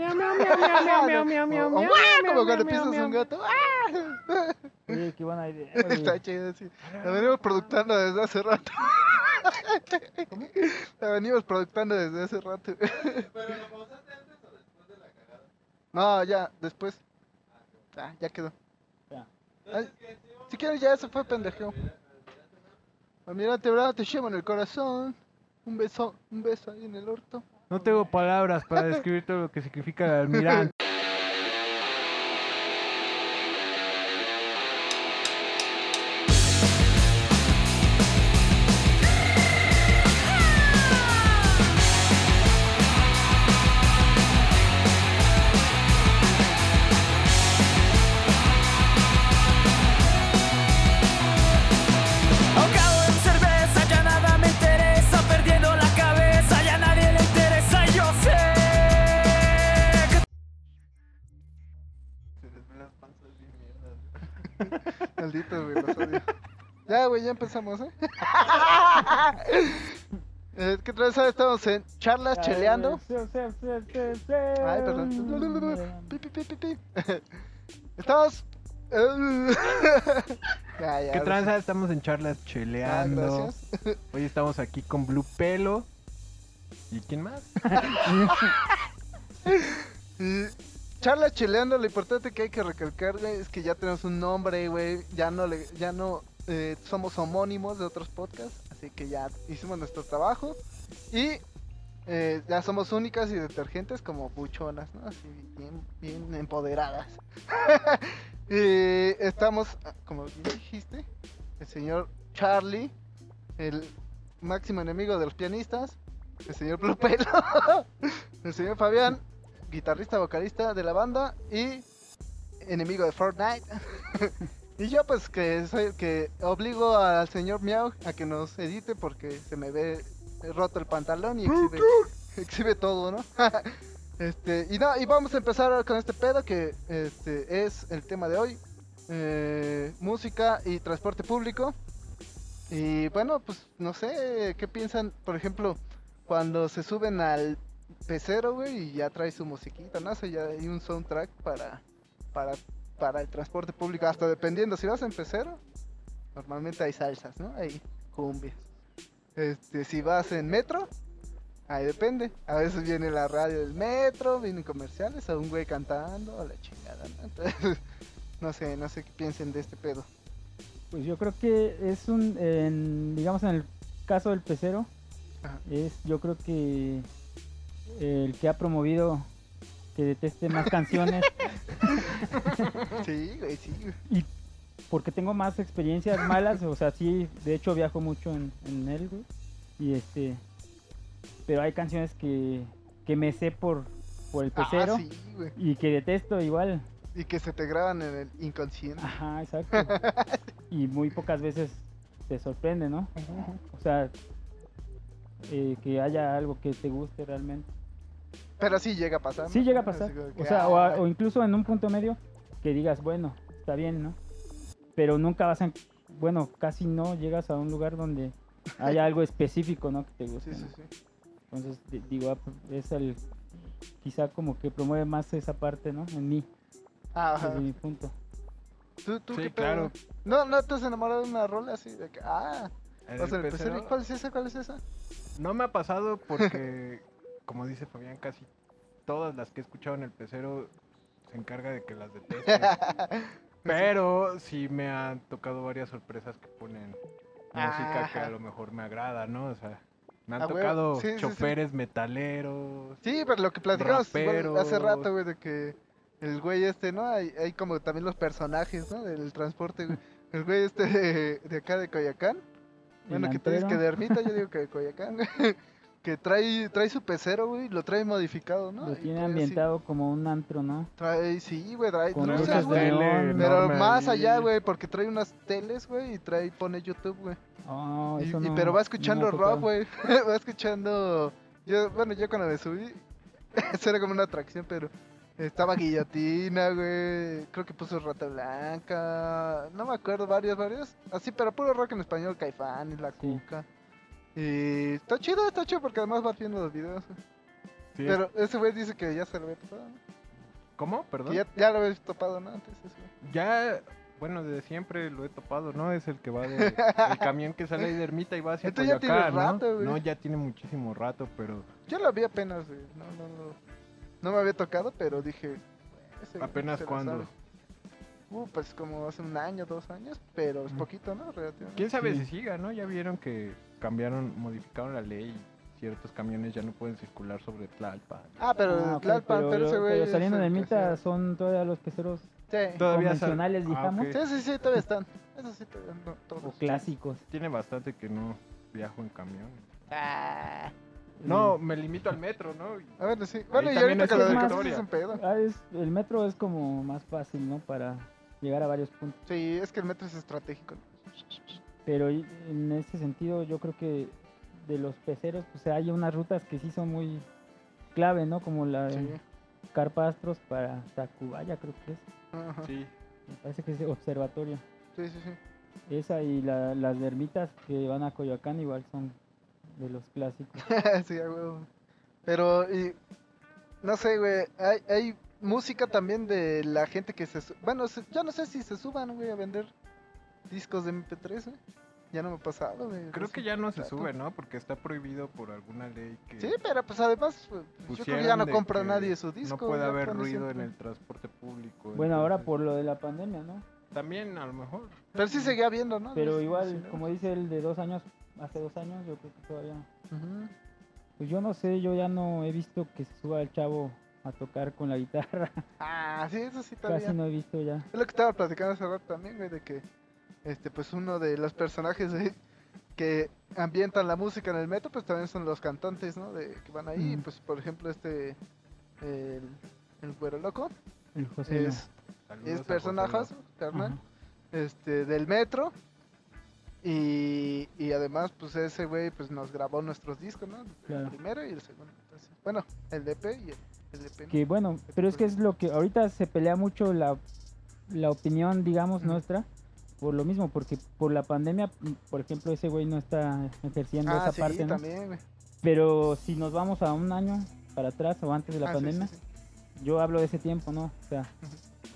miau, miau, miau, miau, miau, miau, miau, miau, O- o miau, ¡guau! miau, Como cuando pisas un gato. Oye, qué buena idea. güey. Está chido, sí. La venimos productando desde hace rato. La venimos productando desde hace rato. No, ya, después. Ah, ya quedó. Ya. Si quieres, ya se fue pendejo. Almirante Bravo, te llevo en el corazón. Un beso, un beso ahí en el orto. No tengo palabras para describir todo lo que significa el almirante. Ya, güey, ya empezamos, ¿eh? Eh, ¿Qué ahora? Estamos en charlas Ay, cheleando. Ay, perdón. Pi, pi, pi. Estamos. ya, ya. ¿Qué tranza? Estamos en charlas. Ah, cheleando. gracias. Hoy estamos aquí con Blue Pelo. ¿Y quién más? Y charlas cheleando, lo importante que hay que recalcar, güey, es que ya tenemos un nombre, güey. Ya no, le, ya no eh, somos homónimos de otros podcasts. Así que ya hicimos nuestro trabajo. Y eh, ya somos únicas y detergentes como buchonas, ¿no? Así bien, bien empoderadas. y estamos, ah, como dijiste, el señor Charlie, el máximo enemigo de los pianistas, el señor Blue Pelo, el señor Fabián, guitarrista, vocalista de la banda y enemigo de Fortnite. y yo pues que soy que obligo al señor Miau a que nos edite porque se me ve roto el pantalón y exhibe, todo, ¿no? este, y no, y vamos a empezar con este pedo que este es el tema de hoy. eh, música y transporte público. Y bueno, pues no sé, ¿qué piensan? Por ejemplo, cuando se suben al pecero, güey, y ya trae su musiquita, ¿no? O ya hay un soundtrack para, para, para el transporte público, hasta dependiendo, si vas en pecero, normalmente hay salsas, ¿no? Hay cumbias. Este, si vas en metro, ahí depende. A veces viene la radio del metro, vienen comerciales, o un güey cantando, o la chingada, ¿no? Entonces, no sé, no sé qué piensen de este pedo. Pues yo creo que es un, en, digamos en el caso del pecero, Ajá. es yo creo que el que ha promovido que deteste más canciones Sí, güey, sí, y porque tengo más experiencias malas, o sea, sí, de hecho viajo mucho en, en él, güey, y este, pero hay canciones que, que me sé por, por el pecero Ah, sí, güey. y que detesto igual, Y que se te graban en el inconsciente. ajá, exacto, y muy pocas veces te sorprende, ¿no? O sea, eh, que haya algo que te guste realmente. Pero sí llega a pasar. Sí ¿no? llega a pasar. que, O sea, o, a- o incluso en un punto medio que digas, bueno, está bien, ¿no? Pero nunca vas a, bueno, casi no llegas a un lugar donde haya algo específico, ¿no? Que te guste. Sí, sí, ¿no? sí. Entonces, di- digo, ah, es el, quizá como que promueve más esa parte, ¿no? En mí, Ah, ajá. desde mi punto. ¿Tú, tú Sí, qué pedo? claro. No, no te has enamorado de una rola así de que, ah, En vas el en el pecero. pecero, ¿Cuál es esa? ¿Cuál es esa? No me ha pasado porque, como dice Fabián, casi todas las que he escuchado en el pecero se encarga de que las deteste. Pero sí me han tocado varias sorpresas que ponen música que a lo mejor me agrada, ¿no? O sea, me han Ah, tocado Sí, sí, sí. choferes metaleros. Sí, pero lo que platicamos hace rato, güey, de que el güey este, ¿no? Hay, hay como también los personajes, ¿no? Del transporte, güey. El güey este de, de acá de Coyacán. Bueno, que tú dices que de Ermita, yo digo que de Coyacán, güey. Que trae, trae su pecero, güey, lo trae modificado, ¿no? Lo tiene así- ambientado como un antro, ¿no? Trae, sí, güey, trae Con luces, luces güey. Pero enorme más ahí. allá, güey, porque trae unas teles, güey, y trae, pone YouTube, güey. Oh, Y- eso y- no- pero va escuchando ha rock, güey. va escuchando. Yo, bueno, yo cuando me subí, eso era como una atracción, pero estaba guillotina, güey. Creo que puso Rata Blanca. No me acuerdo, varios, varios. Así, pero puro rock en español, Caifán y La Sí. Cuca. Y está chido, está chido porque además vas viendo los videos. Sí. Pero ese güey dice que ya se lo había topado, ¿no? ¿Cómo? Perdón. Que ya, ya lo había topado, ¿no? Antes ese güey. Ya, bueno, desde siempre lo he topado, ¿no? Es el que va de, el camión que sale ahí de Ermita y va hacia Entonces ya tiene ¿no? rato, güey. No, ya tiene muchísimo rato, pero Yo lo vi apenas, güey. No, no, no. No me había tocado, pero dije. ese ¿apenas cuándo? Uh, pues como hace un año, dos años, pero es poquito, ¿no? Relativamente. ¿Quién sabe Sí. si siga, no? Ya vieron que cambiaron, modificaron la ley y ciertos camiones ya no pueden circular sobre Tlalpan. Ah, pero Ah, Tlalpan, pero, ese pero güey. es saliendo de Mita son todavía los peceros Sí. Todavía sal- convencionales, Ah, digamos, ok. sí, sí, sí, todavía están. Eso sí, todavía no, o todos. clásicos. Tiene bastante que no viajo en camión. Ah. No, me limito al metro, ¿no? A ver, sí. Bueno, y ahorita que lo más- de Victoria es un pedo. Ah, es, el metro es como más fácil, ¿no? Para llegar a varios puntos. Sí, es que el metro es estratégico. Pero en ese sentido yo creo que de los peceros, pues hay unas rutas que sí son muy clave, ¿no? Como la de Sí. Carpastros para Tacubaya, creo que es. Ajá. Sí. Me parece que es observatorio. Sí, sí, sí. Esa y la- las de ermitas que van a Coyoacán igual son de los clásicos. sí, huevo. Pero, y, no sé, güey, hay, hay música también de la gente que se... su- Bueno, se- yo no sé si se suban, güey, a vender discos de MP3, güey. Ya no me ha pasado, güey. Creo que ya no se sube, ¿no? Porque está prohibido por alguna ley que Sí, pero pues además, pues, yo creo que ya no compra nadie su disco. No puede haber ruido en el transporte público. Bueno, ahora por lo de la pandemia, ¿no? También, a lo mejor. Pero sí seguía viendo, ¿no? Pero Sí, igual, sí, ¿no? como dice el de dos años, hace dos años, yo creo que todavía... Ujú. Pues yo no sé, yo ya no he visto que se suba el chavo a tocar con la guitarra. Ah, sí, eso sí también. Casi no he visto ya. Es lo que estaba platicando hace rato también, güey, de que, este, pues uno de los personajes que ambientan la música en el metro, pues también son los cantantes, ¿no? De, que van ahí, Ujú. pues por ejemplo este, el, el güero loco, El José. es, es personajes, carnal, este, del metro. Y, y además, pues ese güey pues nos grabó nuestros discos, ¿no? Claro. El primero y el segundo. entonces, bueno, el DP y el, el DP. Que bueno, pero es que es lo que ahorita se pelea mucho la, la opinión, digamos, nuestra, por lo mismo, porque por la pandemia, por ejemplo, ese güey no está ejerciendo Ah, esa sí, parte, ¿no? también. Pero si nos vamos a un año para atrás o antes de la Ah, sí, pandemia, sí. yo hablo de ese tiempo, ¿no? O sea,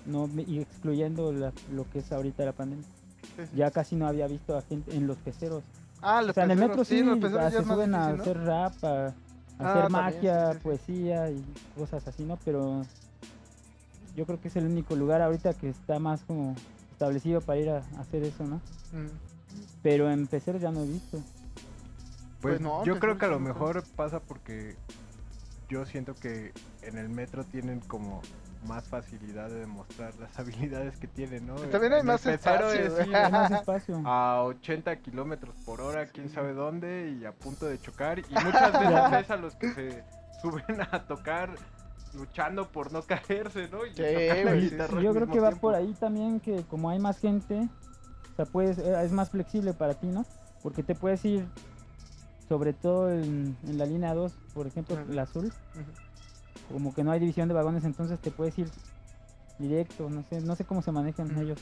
no y excluyendo la- lo que es ahorita la pandemia. Ya casi no había visto a gente en los peceros. Ah, O los sea, en el metro sí, los ah, peceros ya se suben a difícil, ¿no? hacer rap, a, a Ah, hacer magia, sí, sí, sí. poesía y cosas así, ¿no? Pero yo creo que es el único lugar ahorita que está más como establecido para ir a, hacer eso, ¿no? Mm. Pero en ya no he visto. Pues, Pues no, yo creo que a lo mejor. pasa porque yo siento que en el metro tienen como más facilidad de demostrar las habilidades que tienen, ¿no? También hay En más espacio, es, güey. sí, Hay más espacio. a 80 kilómetros por hora, quién sabe dónde, y a punto de chocar. Y muchas veces ves a los que se suben a tocar luchando por no caerse, ¿no? Y Sí, la guitarra Yo creo que va tiempo. por ahí también que como hay más gente, o sea, puedes, eh, es más flexible para ti, ¿no? Porque te puedes ir, sobre todo en, en la línea 2, por ejemplo, la azul, como que no hay división de vagones, entonces te puedes ir directo, no sé, no sé cómo se manejan ellos.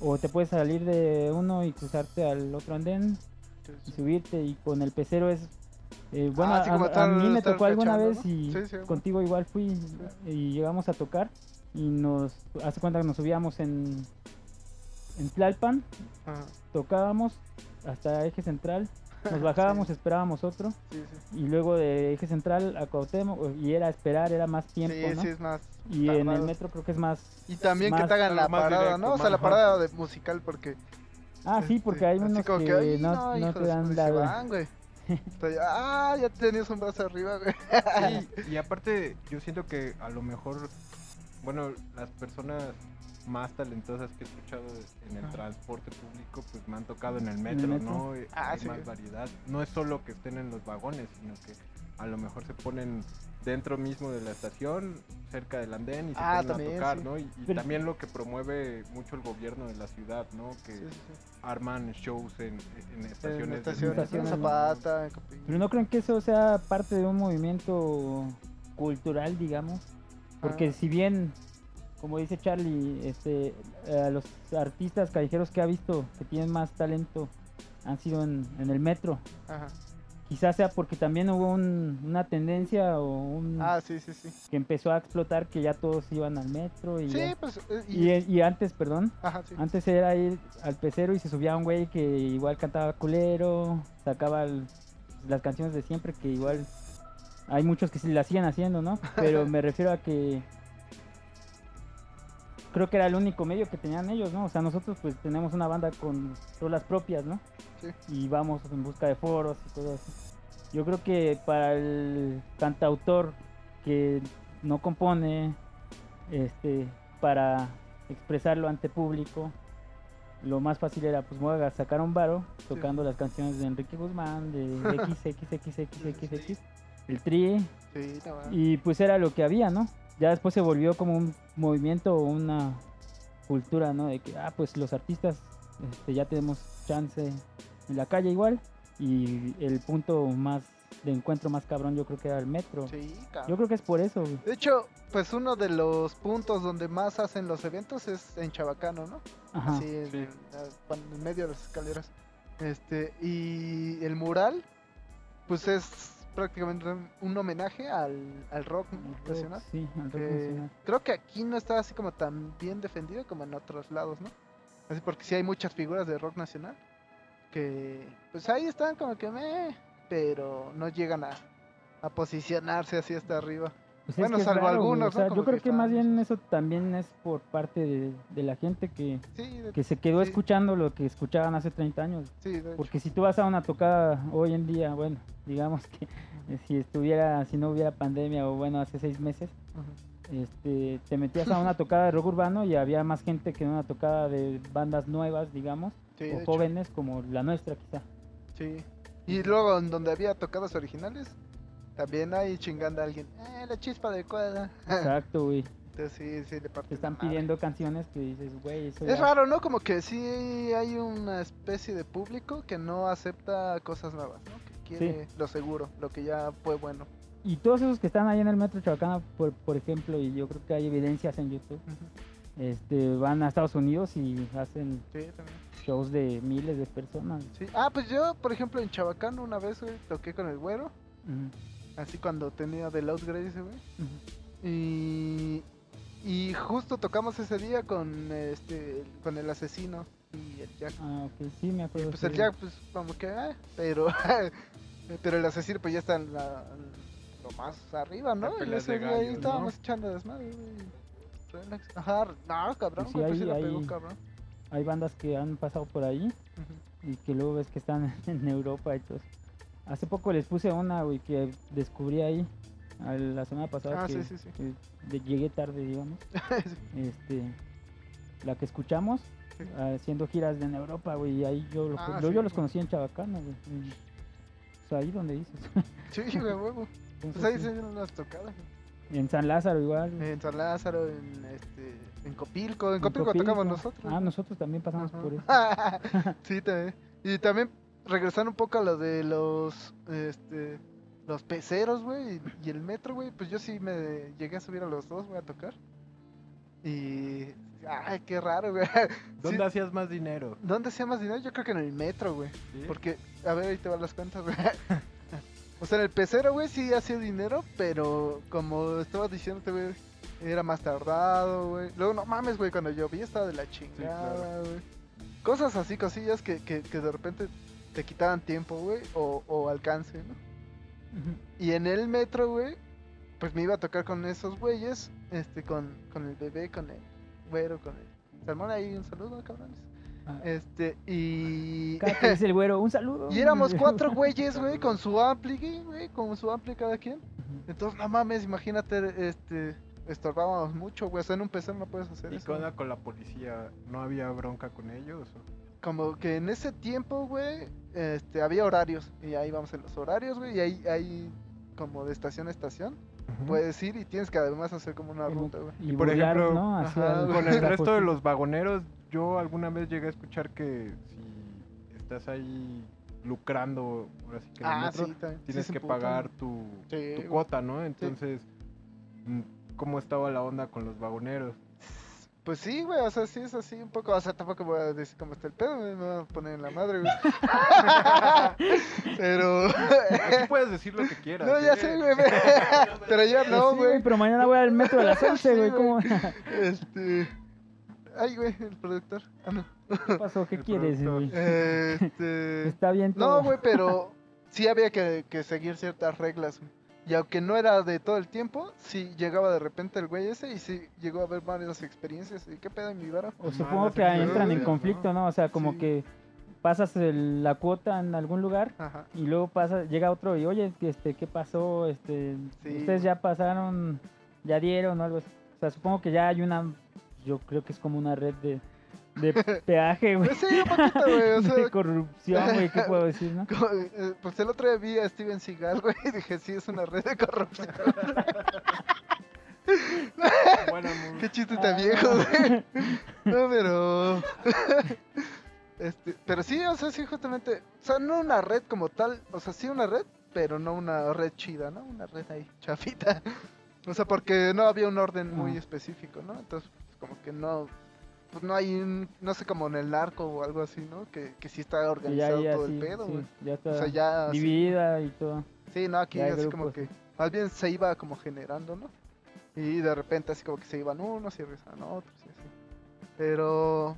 O te puedes salir de uno y cruzarte al otro andén Sí, y subirte y con el pecero es eh, bueno Ah, sí, a, mí me tocó alguna vez ¿no? y Sí, sí, bueno. contigo igual fui y llegamos a tocar y nos hace cuenta que nos subíamos en en Tlalpan Ajá. tocábamos hasta eje central nos bajábamos esperábamos otro y luego de eje central a Cuauhtémoc y era esperar era más tiempo Sí, ¿no? es más. y en el metro creo que es más Y también que te hagan la parada, directo, ¿no? O sea, la parada de musical, porque. ah sí porque hay así unos que, "Ay, no, no te dan madre", la van, güey. Ah, ya tenías un brazo arriba, güey. Sí, y aparte yo siento que a lo mejor, bueno, las personas más talentosas que he escuchado en el transporte público, pues me han tocado en el el metro. ¿no? Eh, Ah, Hay sí. más variedad. No es solo que estén en los vagones, sino que a lo mejor se ponen dentro mismo de la estación, cerca del andén y se Ah, también, a tocar, sí. ¿no? Y, y Pero- también lo que promueve mucho el gobierno de la ciudad, ¿no? Que Sí, sí, sí. arman shows en, en En estaciones. de estaciones, Estaciones. Zapata, en. Pero no creen que eso sea parte de un movimiento cultural, digamos. Porque Ah. si bien, como dice Charlie, este, eh, los artistas callejeros que ha visto que tienen más talento han sido en, en el metro. Ajá. Quizás sea porque también hubo un- una tendencia o un Ah, sí, sí, sí. que empezó a explotar que ya todos iban al metro y, Sí, ya- pues. eh, y, y antes, perdón, Ajá, sí. antes era ir al pecero y se subía un güey que igual cantaba culero, sacaba el- las canciones de siempre que igual hay muchos que sí las siguen haciendo, ¿no? Pero me refiero a que creo que era el único medio que tenían ellos, ¿no? O sea, nosotros pues tenemos una banda con rolas propias, ¿no? Sí. Y vamos en busca de foros y todo eso. Yo creo que para el cantautor que no compone, este, para expresarlo ante público, lo más fácil era pues voy a sacar un varo tocando las canciones de Enrique Guzmán, de, XXXXXX, el Tri, Sí, y pues era lo que había, ¿no? Ya después se volvió como un movimiento o una cultura, ¿no? De que, ah, pues los artistas este, ya tenemos chance en la calle igual. Y el punto más de encuentro más cabrón yo creo que era el metro. Sí, cabrón. Yo creo que es por eso, güey. De hecho, pues uno de los puntos donde más hacen los eventos es en Chabacano, ¿no? Ajá. Así en, Sí. en en medio de las escaleras. Este, y el mural, pues es prácticamente un- homenaje al, al rock Al rock, nacional. Sí, al rock que nacional. creo que aquí no está así como tan bien defendido como en otros lados, ¿no? Así porque sí hay muchas figuras de rock nacional que pues ahí están como que meh, pero no llegan a, a posicionarse así hasta arriba. Pues bueno, que salvo raro, algunos, o sea, yo creo que que más bien eso también es por parte de, de la gente que, Sí, de, que se quedó Sí. escuchando lo que escuchaban hace 30 años. sí. Porque si tú vas a una tocada hoy en día, bueno, digamos que eh, si estuviera, si no hubiera pandemia o bueno, hace seis meses, este, te metías a una tocada de rock urbano y había más gente que en una tocada de bandas nuevas, digamos, o hecho. jóvenes como la nuestra quizá. Sí. Y luego en donde había tocadas originales, también hay chingando a alguien. Eh, la chispa adecuada. Exacto, güey. Entonces sí, sí, le Te están pidiendo canciones que dices, güey, eso Es ya- raro, ¿no? Como que sí hay una especie de público que no acepta cosas nuevas, ¿no? Que quiere lo seguro, lo que ya fue bueno. Y todos esos que están ahí en el metro Chabacana, por, por ejemplo, y yo creo que hay evidencias en YouTube, este, van a Estados Unidos y hacen Sí, shows de miles de personas. Sí. Ah, pues yo, por ejemplo, en Chabacano una vez, güey, toqué con el güero. Ujú, Así cuando tenía The Lost Grace, güey. Y, y justo tocamos ese día con este con el asesino y el Jack. Ah, ok, sí, me Y acuerdo. pues el Jack, pues como que, ah, pero pero el asesino pues ya está en la, lo más arriba, ¿no? Y ese ahí estábamos echando desmadre, güey. Ajá, no, cabrón, sí, güey, pues sí ahí- la pegó, cabrón. Hay bandas que han pasado por ahí y que luego ves que están en Europa y todo. Hace poco les puse una, güey, que descubrí ahí, a la semana pasada, Ah, que, sí, sí, sí. que llegué tarde, digamos. este, la que escuchamos, haciendo giras en Europa, güey, y ahí yo, lo- Ah, yo, sí, yo los conocí en Chabacano, güey. y- O sea, ahí donde dices. Sí, güey, huevo. Pues ahí se dieron las tocadas. güey. En San Lázaro igual. güey. En San Lázaro, en este en Copilco, en En Copilco, tocamos nosotros. Ah, nosotros también pasamos Ajá. por eso. sí, también. Y también regresando un poco a lo de los este los peceros, güey, y, el metro, güey, pues yo sí me llegué a subir a los dos, güey, a tocar. Y ay, qué raro, güey. ¿Dónde Sí, hacías más dinero? ¿Dónde hacía más dinero? Yo creo que en el metro, güey. ¿Sí? Porque a ver, ahí te van las cuentas, güey. O sea, en el pecero, güey, sí hacía dinero, pero como estabas diciéndote, güey, era más tardado, güey. Luego, no mames, güey, cuando llovía estaba de la chingada, güey. Cosas así, cosillas que, que, que de repente te quitaban tiempo, güey, o, o alcance, ¿no? Y en el metro, güey, pues me iba a tocar con esos güeyes, este, con, con el bebé, con el güero, con el salmón ahí, un saludo, cabrones. Ah, Este, y... Dice el güero, un saludo. Y éramos cuatro güeyes, güey, con su ampli, güey, con su ampli cada quien. Entonces, no mames, imagínate, este, estorbábamos mucho, güey. O sea, en un PC no puedes hacer ¿Y eso. qué onda con la policía? ¿No había bronca con ellos? o? Como que en ese tiempo, güey, este, había horarios. Y ahí vamos en los horarios, güey. Y ahí hay como de estación a estación. Puedes ir y tienes que además hacer como una ruta, güey. Y, Y por ejemplo, ¿no? Hacia ajá, el- Con el resto de los vagoneros, yo alguna vez llegué a escuchar que si estás ahí lucrando, ahora sí que en el Ah, metro, sí, también. Sí tienes se que emputan. pagar tu, Sí, tu güey. cuota, ¿no? Entonces, mm, ¿cómo estaba la onda con los vagoneros? Pues sí, güey, o sea, sí es así un poco, o sea, tampoco voy a decir cómo está el pedo, me voy a poner en la madre, güey. Pero... Aquí puedes decir lo que quieras. No, ya ¿eh? sé, güey, pero ya Pues no, sí, güey. pero mañana voy al metro a las 11, Sí, güey. ¿Cómo? Este... Ay, güey, el productor. Ah, no. ¿Qué pasó? ¿Qué El quieres, güey? Este... Está bien todo. No, güey, pero sí había que, que seguir ciertas reglas, güey. Y aunque no era de todo el tiempo, sí llegaba de repente el güey ese y sí llegó a ver varias experiencias. ¿Y qué pedo en mi vara? O supongo que entran en conflicto, ¿no? O sea, como Sí. que pasas el- la cuota en algún lugar Ajá. y luego pasa, llega otro y oye, este, ¿qué pasó? Este, Sí. ustedes ya pasaron, ya dieron o algo así. O sea, supongo que ya hay una, yo creo que es como una red de, de peaje, güey. Pues sí, un poquito, güey. O sea, De corrupción, güey, ¿qué puedo decir, no? eh, pues el otro día vi a Steven Seagal, güey, y dije, sí, es una red de corrupción. Bueno, muy- Qué chiste tan Ah. viejo, güey. No, pero. este, pero sí, o sea, sí, justamente. O sea, no una red como tal. O sea, sí una red, pero no una red chida, ¿no? Una red ahí, chafita. O sea, porque no había un orden muy Ah. específico, ¿no? Entonces, pues, como que no. Pues no hay un. No sé, como en el narco o algo así, ¿no? Que, que sí está ya organizado hay todo el pedo, sí, güey. ya está O sea, ya. así- dividida y todo. Sí, no, aquí Ya así como que más bien se iba como generando, ¿no? Y de repente así como que se iban unos y regresaban otros y así. Pero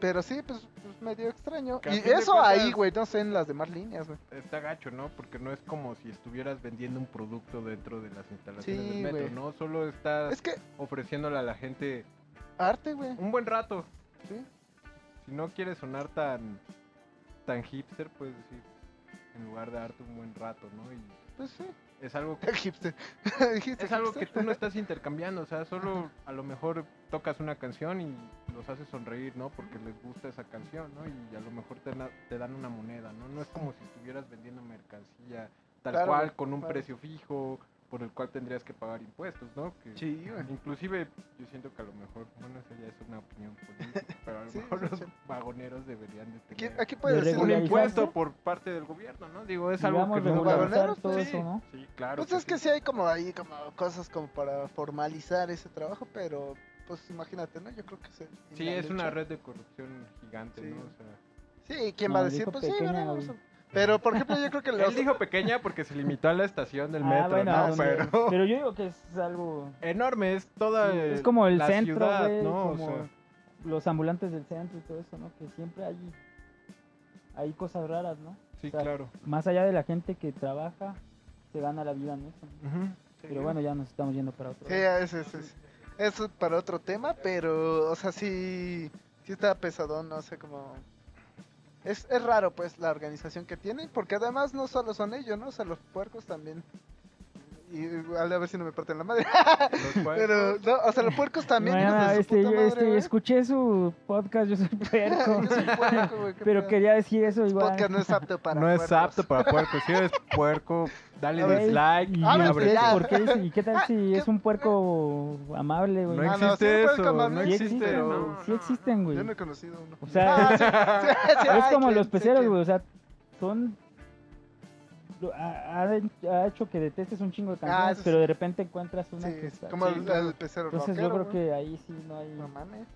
pero sí, pues, pues medio extraño. Que Y eso ahí, güey, no sé en las demás líneas, güey. Está gacho, ¿no? Porque no es como si estuvieras vendiendo un producto dentro de las instalaciones Sí, del metro. ¿no? Solo estás Es que ofreciéndole a la gente arte, güey. un buen rato. Sí. Si no quieres sonar tan tan hipster, puedes decir en lugar de arte un buen rato, ¿no? Y Pues sí. es algo que hipster. Es algo que tú no estás intercambiando, o sea, solo a lo mejor tocas una canción y los haces sonreír, ¿no? Porque les gusta esa canción, ¿no? Y a lo mejor te, te dan una moneda, ¿no? No es como si estuvieras vendiendo mercancía tal Claro, cual, con un claro. precio fijo, por el cual tendrías que pagar impuestos, ¿no? Que Sí. Inclusive yo siento que a lo mejor, bueno, eso ya es una opinión política, pero a lo Sí, mejor sí, los sí. vagoneros deberían de tener aquí puedes De decir un impuesto por parte del gobierno, ¿no? Digo, es algo que regularizar vagoneros, todo pues, eso, ¿no? Sí, claro. Pues es que sí hay como ahí como cosas como para formalizar ese trabajo, pero pues imagínate, ¿no? Yo creo que se Sí, es una red de corrupción gigante, Sí. ¿no? O sea, Sí, ¿quién No, va a decir? Pues sí, ¿verdad? Vamos a- Pero por ejemplo, yo creo que los Él dijo pequeña porque se limitó a la estación del Ah, metro, bueno, ¿no? Pero pero yo digo que es algo enorme, es toda Sí, es el- como el la centro, ciudad, ¿no? O como sea, los ambulantes del centro y todo eso, ¿no? Que siempre hay, hay cosas raras, ¿no? sí, o sea, claro. Más allá de la gente que trabaja, se gana la vida en eso. Ujú. Pero bueno, ya nos estamos yendo para otro. Sí, eso es, es- eso es para otro tema, pero, o sea, sí, sí está pesadón, no sé cómo... Es, es raro, pues, la organización que tienen, porque además no solo son ellos, ¿no? O sea, los puercos también. Y a ver si no me parten la madre. Pero, no, o sea, los puercos también, este, yo, madre, este, güey. escuché su podcast, yo soy puerco. Yo soy puerco, güey, qué pero pedo. quería decir eso Este igual. podcast no es apto para no es puercos. apto para puercos. Si eres puerco, dale dislike. Y yo, abre ¿qué- ya. ¿por qué ¿Y qué tal si ¿Qué? es un puerco amable, güey? No Ah, no, existe eso, no Sí existe. existen, no, güey, sí no, existen, güey. Yo no he conocido uno. O sea, Ah, sí, sí, sí, es ay, como los peceros, güey, o sea, son... lo- Ha, hecho que detestes un chingo de canciones, Ah, pero sí. de repente encuentras una Sí, que es está como el, el pecero Entonces yo creo que ahí sí no hay... No mames.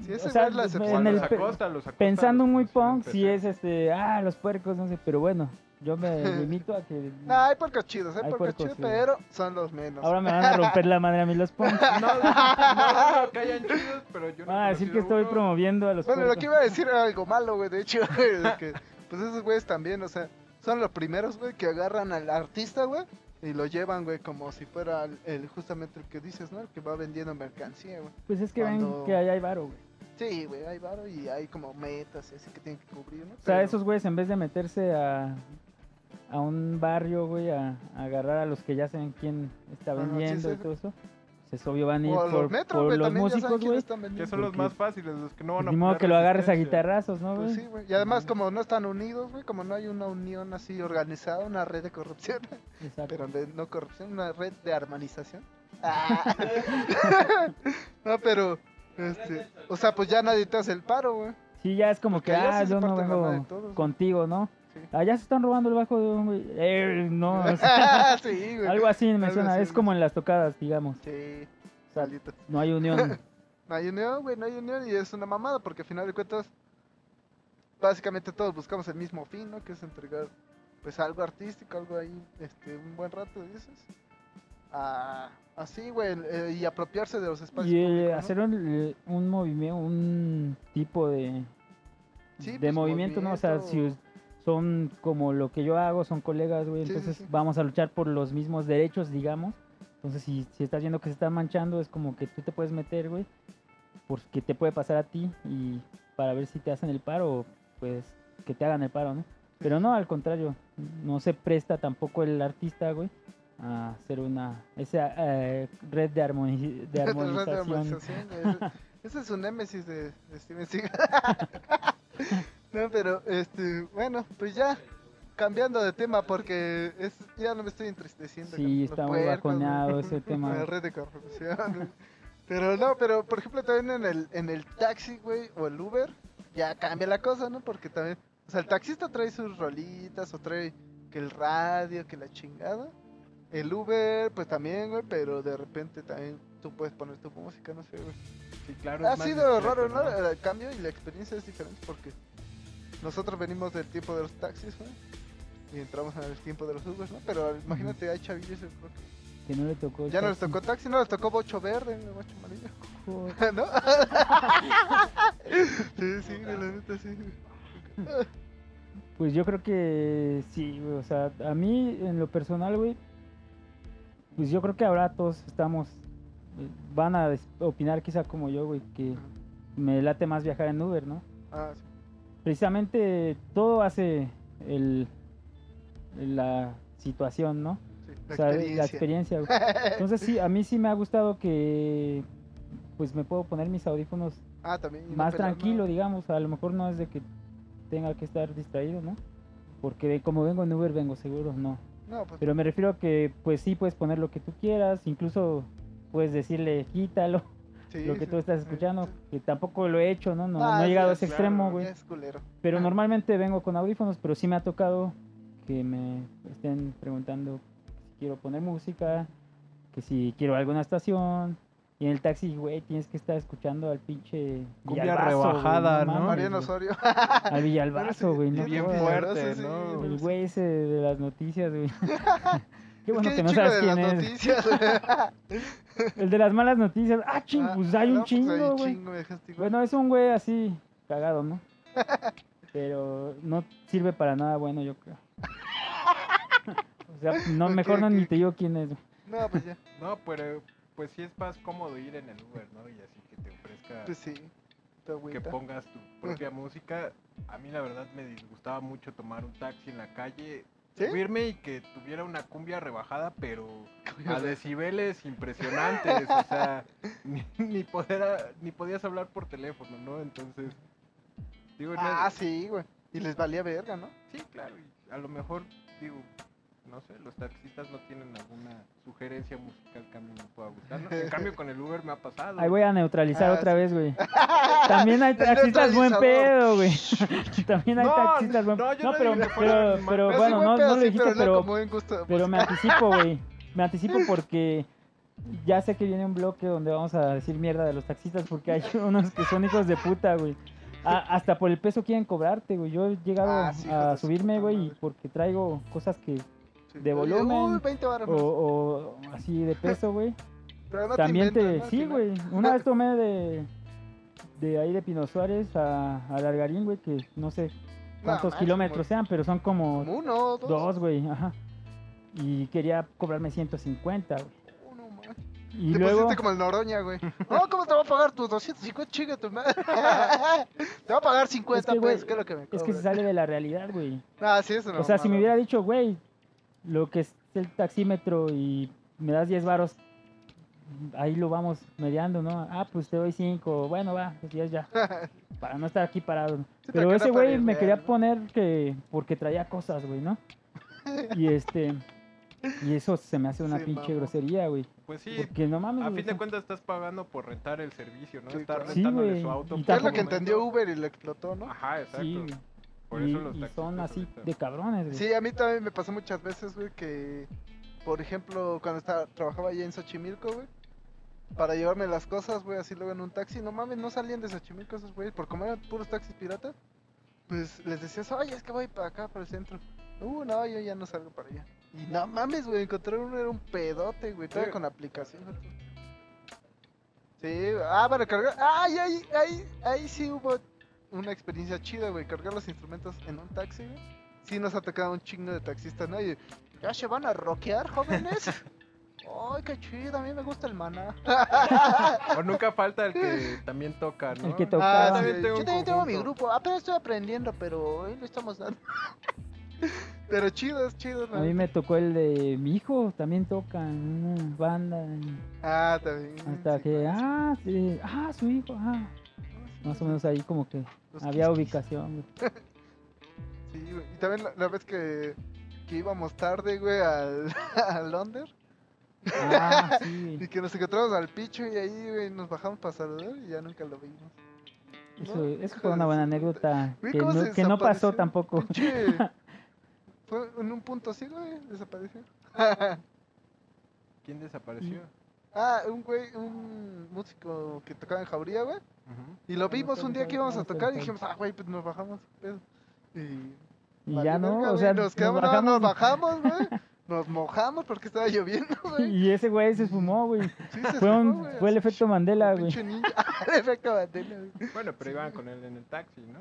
Sí, O ese sea, güey es la excepción. el los acosta, los acosta, Pensando los muy punk, sí empezar. es este, ah, los puercos, no sé, pero bueno, yo me limito a que... No, hay puercos chidos, hay, Hay puercos puercos, chidos, sí. pero son los menos. Ahora me van a romper la madre a mí los punks. No, no, no, que hayan chidos, pero yo no Van a he decir que estoy uno. promoviendo a los Bueno, lo puercos. que iba a decir era algo malo, güey, de hecho, que, pues esos güeyes también, o sea, son los primeros, güey, que agarran al artista, güey, y lo llevan, güey, como si fuera el, el- justamente el que dices, ¿no? El que va vendiendo mercancía, güey. Pues es que cuando- ven que ahí hay varo, güey. Sí, güey, hay varo y hay como metas así que tienen que cubrir, ¿no? O sea, esos güeyes en vez de meterse a, a un barrio, güey, a, a agarrar a los que ya saben quién está sí, vendiendo sí. y todo eso, pues es obvio van a ir O a por, los metros, por güey, los también ya saben músicos, güey. Que son los más fáciles, los que no van a Ni modo que lo agarres a guitarrazos, ¿no, güey? Pues sí, güey. Y además, como no están unidos, güey, como no hay una unión así organizada, una red de corrupción, Exacto. pero de no corrupción, una red de armonización. Ah. no, pero, este, o sea, pues ya nadie te hace el paro, güey. Sí, ya es como Porque que, ah, yo no vengo todos, güey. contigo, ¿no? Sí. Ah, se están robando el bajo de un güey. Eh, no, o sea, sí, güey. algo así me suena. es como en las tocadas, digamos. Sí, O sea, maldito. no hay unión. No hay unión, güey, no hay unión y es una mamada porque al final de cuentas, básicamente todos buscamos el mismo fin, ¿no? Que es entregar, pues, algo artístico, algo ahí, este, un buen rato, dices. Ah, así, güey, eh, y apropiarse de los espacios Y eh, públicos, ¿no? hacer un, un movimiento, un tipo de, Sí, de pues, movimiento, ¿no? O sea, si son como lo que yo hago, son colegas, güey, Sí, sí, entonces sí. vamos a luchar por los mismos derechos, digamos. Entonces, si, si estás viendo que se está manchando, es como que tú te puedes meter, güey, porque te puede pasar a ti y para ver si te hacen el paro, pues que te hagan el paro, ¿no? Pero no, al contrario, no se presta tampoco el artista, güey, a hacer una esa eh, red de, armoni- de armonización. Ese es un némesis de, de Steven Seagal. no, pero, este, bueno, pues ya, cambiando de tema, porque es, ya no me estoy entristeciendo. Sí, está muy bajoneado ese tema. La red de corrupción. Pero no, pero por ejemplo también en el, en el taxi, güey, o el Uber, ya cambia la cosa, ¿no? Porque también, o sea, el taxista trae sus rolitas, o trae que el radio, que la chingada. El Uber, pues también, güey, pero de repente también tú puedes poner tu música, no sé, güey. Sí, claro. Ha es más sido raro, ¿no? El cambio y la experiencia es diferente porque nosotros venimos del tiempo de los taxis, güey. Y entramos en el tiempo de los Ubers, ¿no? Pero imagínate, hay chavillos, yo creo que Que no le tocó. ya no les tocó taxi, no les tocó bocho verde, bocho amarillo. ¿No? sí, sí, güey, la neta sí. Pues yo creo que sí, güey. O sea, a mí en lo personal, güey, pues yo creo que ahora todos estamos, van a opinar quizá como yo, güey, que me late más viajar en Uber, ¿no? Ah, sí. Precisamente todo hace el, la situación, ¿no? sí, O la sea, experiencia. la experiencia. Entonces sí, a mí sí me ha gustado que pues me puedo poner mis audífonos ah, también. más ¿no? tranquilo, digamos. A lo mejor no es de que tenga que estar distraído, ¿no? Porque como vengo en Uber, vengo seguro, no. No, pues. Pero me refiero a que, pues sí, puedes poner lo que tú quieras, incluso puedes decirle, quítalo, sí, lo que sí, tú estás escuchando, sí. que tampoco lo he hecho, ¿no? No, Ah, no he sí, llegado a es ese claro, extremo, güey. Es culero. Pero Ah. normalmente vengo con audífonos, pero sí me ha tocado que me estén preguntando si quiero poner música, que si quiero alguna estación. Y en el taxi, güey, tienes que estar escuchando al pinche Cumbia rebajada, ¿no? mames, Mariano. Osorio. Al Villalbazo, güey, no bien fuerte, ¿no? sí, El güey ese de las noticias, güey. Qué bueno es que, no sabes de quién las es. noticias. El de las malas noticias. Ah, ching, Ah, pues hay no, un pues hay chingo, un güey. chingo, igual. Bueno, es un güey así, cagado, ¿no? Pero no sirve para nada bueno, yo creo. O sea, no, mejor no ni te digo quién es. güey. No, pues ya. No, pero pues sí es más cómodo ir en el Uber, ¿no? Y así que te ofrezca Pues sí. Que pongas tu propia música. A mí la verdad me disgustaba mucho tomar un taxi en la calle, ¿Sí? y que tuviera una cumbia rebajada, pero a decibeles impresionantes, o sea, ni, ni poder ni podías hablar por teléfono, ¿no? Entonces, digo, no- Ah, sí, güey. Y les valía verga, ¿no? sí, claro, y a lo mejor digo, no sé, los taxistas no tienen alguna sugerencia musical que a mí me pueda gustar, ¿no? En cambio con el Uber me ha pasado. Ahí voy a neutralizar Ah, otra sí. vez, güey. También hay taxistas buen pedo, güey. También hay No, taxistas buen no, pedo. yo No, no pero, pero, pero bueno, no, pedo, no lo sí, dijiste, pero no pero, me anticipo, güey. Me anticipo porque ya sé que viene un bloque donde vamos a decir mierda de los taxistas porque hay unos que son hijos de puta, güey. A- hasta por el peso quieren cobrarte, güey. Yo he llegado Ah, sí, a subirme, güey, porque traigo cosas que. De volumen, Uy, 20 varas o, o así de peso, güey. No También te, inventas, sí, güey. Una vez tomé de de ahí de Pino Suárez a, a Largarín, güey, que no sé cuántos kilómetros sean, pero son como Como uno, dos. dos, güey, ajá. Y quería cobrarme 150, güey. Y te luego pusiste como el Noroña, güey. No, ¿cómo te va a pagar tus 250? Chinga tu madre. te va a pagar 50 Es que, güey, pesos, ¿qué es lo que me es que se sale de la realidad, güey. Ah, sí, eso no. O sea, si me hubiera dicho, güey, lo que es el taxímetro y me das 10 varos, ahí lo vamos mediando, ¿no? Ah, pues te doy 5, bueno, va, pues 10 ya, para no estar aquí parado. Pero ese güey me real, quería ¿no? poner que, porque traía cosas, güey, ¿no? Y este, y eso se me hace una Sí, pinche grosería, güey. Pues sí, Porque no mames, a fin de cuentas estás pagando por rentar el servicio, ¿no? Sí, Estar rentándole güey, su auto. y ¿Qué es lo que momento. entendió Uber y lo explotó, no? Ajá, exacto. Por y, eso los y son así ahorita- de cabrones, güey. Sí, a mí también me pasó muchas veces, güey, que, por ejemplo, cuando estaba, trabajaba allá en Xochimilco, güey, para llevarme las cosas, güey, así luego en un taxi. No mames, no salían de Xochimilco esos güeyes, por como eran puros taxis piratas. Pues les decías, oye, es que voy para acá, para el centro. Uh, no, yo ya no salgo para allá. Y no mames, güey, encontrar uno era un pedote, güey, todo Sí. con aplicación. güey. Sí, ah, para cargar. Ay, ahí, ahí, ahí sí hubo una experiencia chida, güey, cargar los instrumentos en un taxi, güey. Sí nos ha tocado un chingo de taxistas, ¿no? Y, ¿Ya se van a rockear, jóvenes? Ay, qué chido, a mí me gusta el maná. O nunca falta el que también toca, ¿no? El que toca. Ah, Yo sí, también tengo Yo también tengo mi grupo. Apenas estoy aprendiendo, pero hoy lo estamos dando. pero chido, es chido. A mí me tocó el de mi hijo, también toca en una banda. Ah, también. Hasta sí, que, ah, sí, ah, su hijo, ah. Más o menos ahí como que Los había quisquis. ubicación, güey. Sí, güey. Y también la, la vez que, que íbamos tarde, güey, al, al Londres. Ah, sí, Y que nos encontramos al picho y ahí, güey, nos bajamos para saludar y ya nunca lo vimos. Eso, ¿no? eso fue una buena anécdota Güey, que ¿cómo no, que no pasó tampoco. Pinche. Fue en un punto así, güey, desapareció. ¿Quién desapareció? Ah, un güey, un músico que tocaba en Jauría, güey. Y lo vimos un día que íbamos a tocar y dijimos, ah, güey, pues nos bajamos. pedo". Y, ya no, verga, o sea, nos quedamos, bajamos, nos bajamos, güey. Nos mojamos porque estaba lloviendo, güey. y ese güey se esfumó, güey. Sí, se Fue, un, esfumó, güey, fue el efecto Mandela, güey. El efecto Mandela, güey. Bueno, pero iban con él en el taxi, ¿no?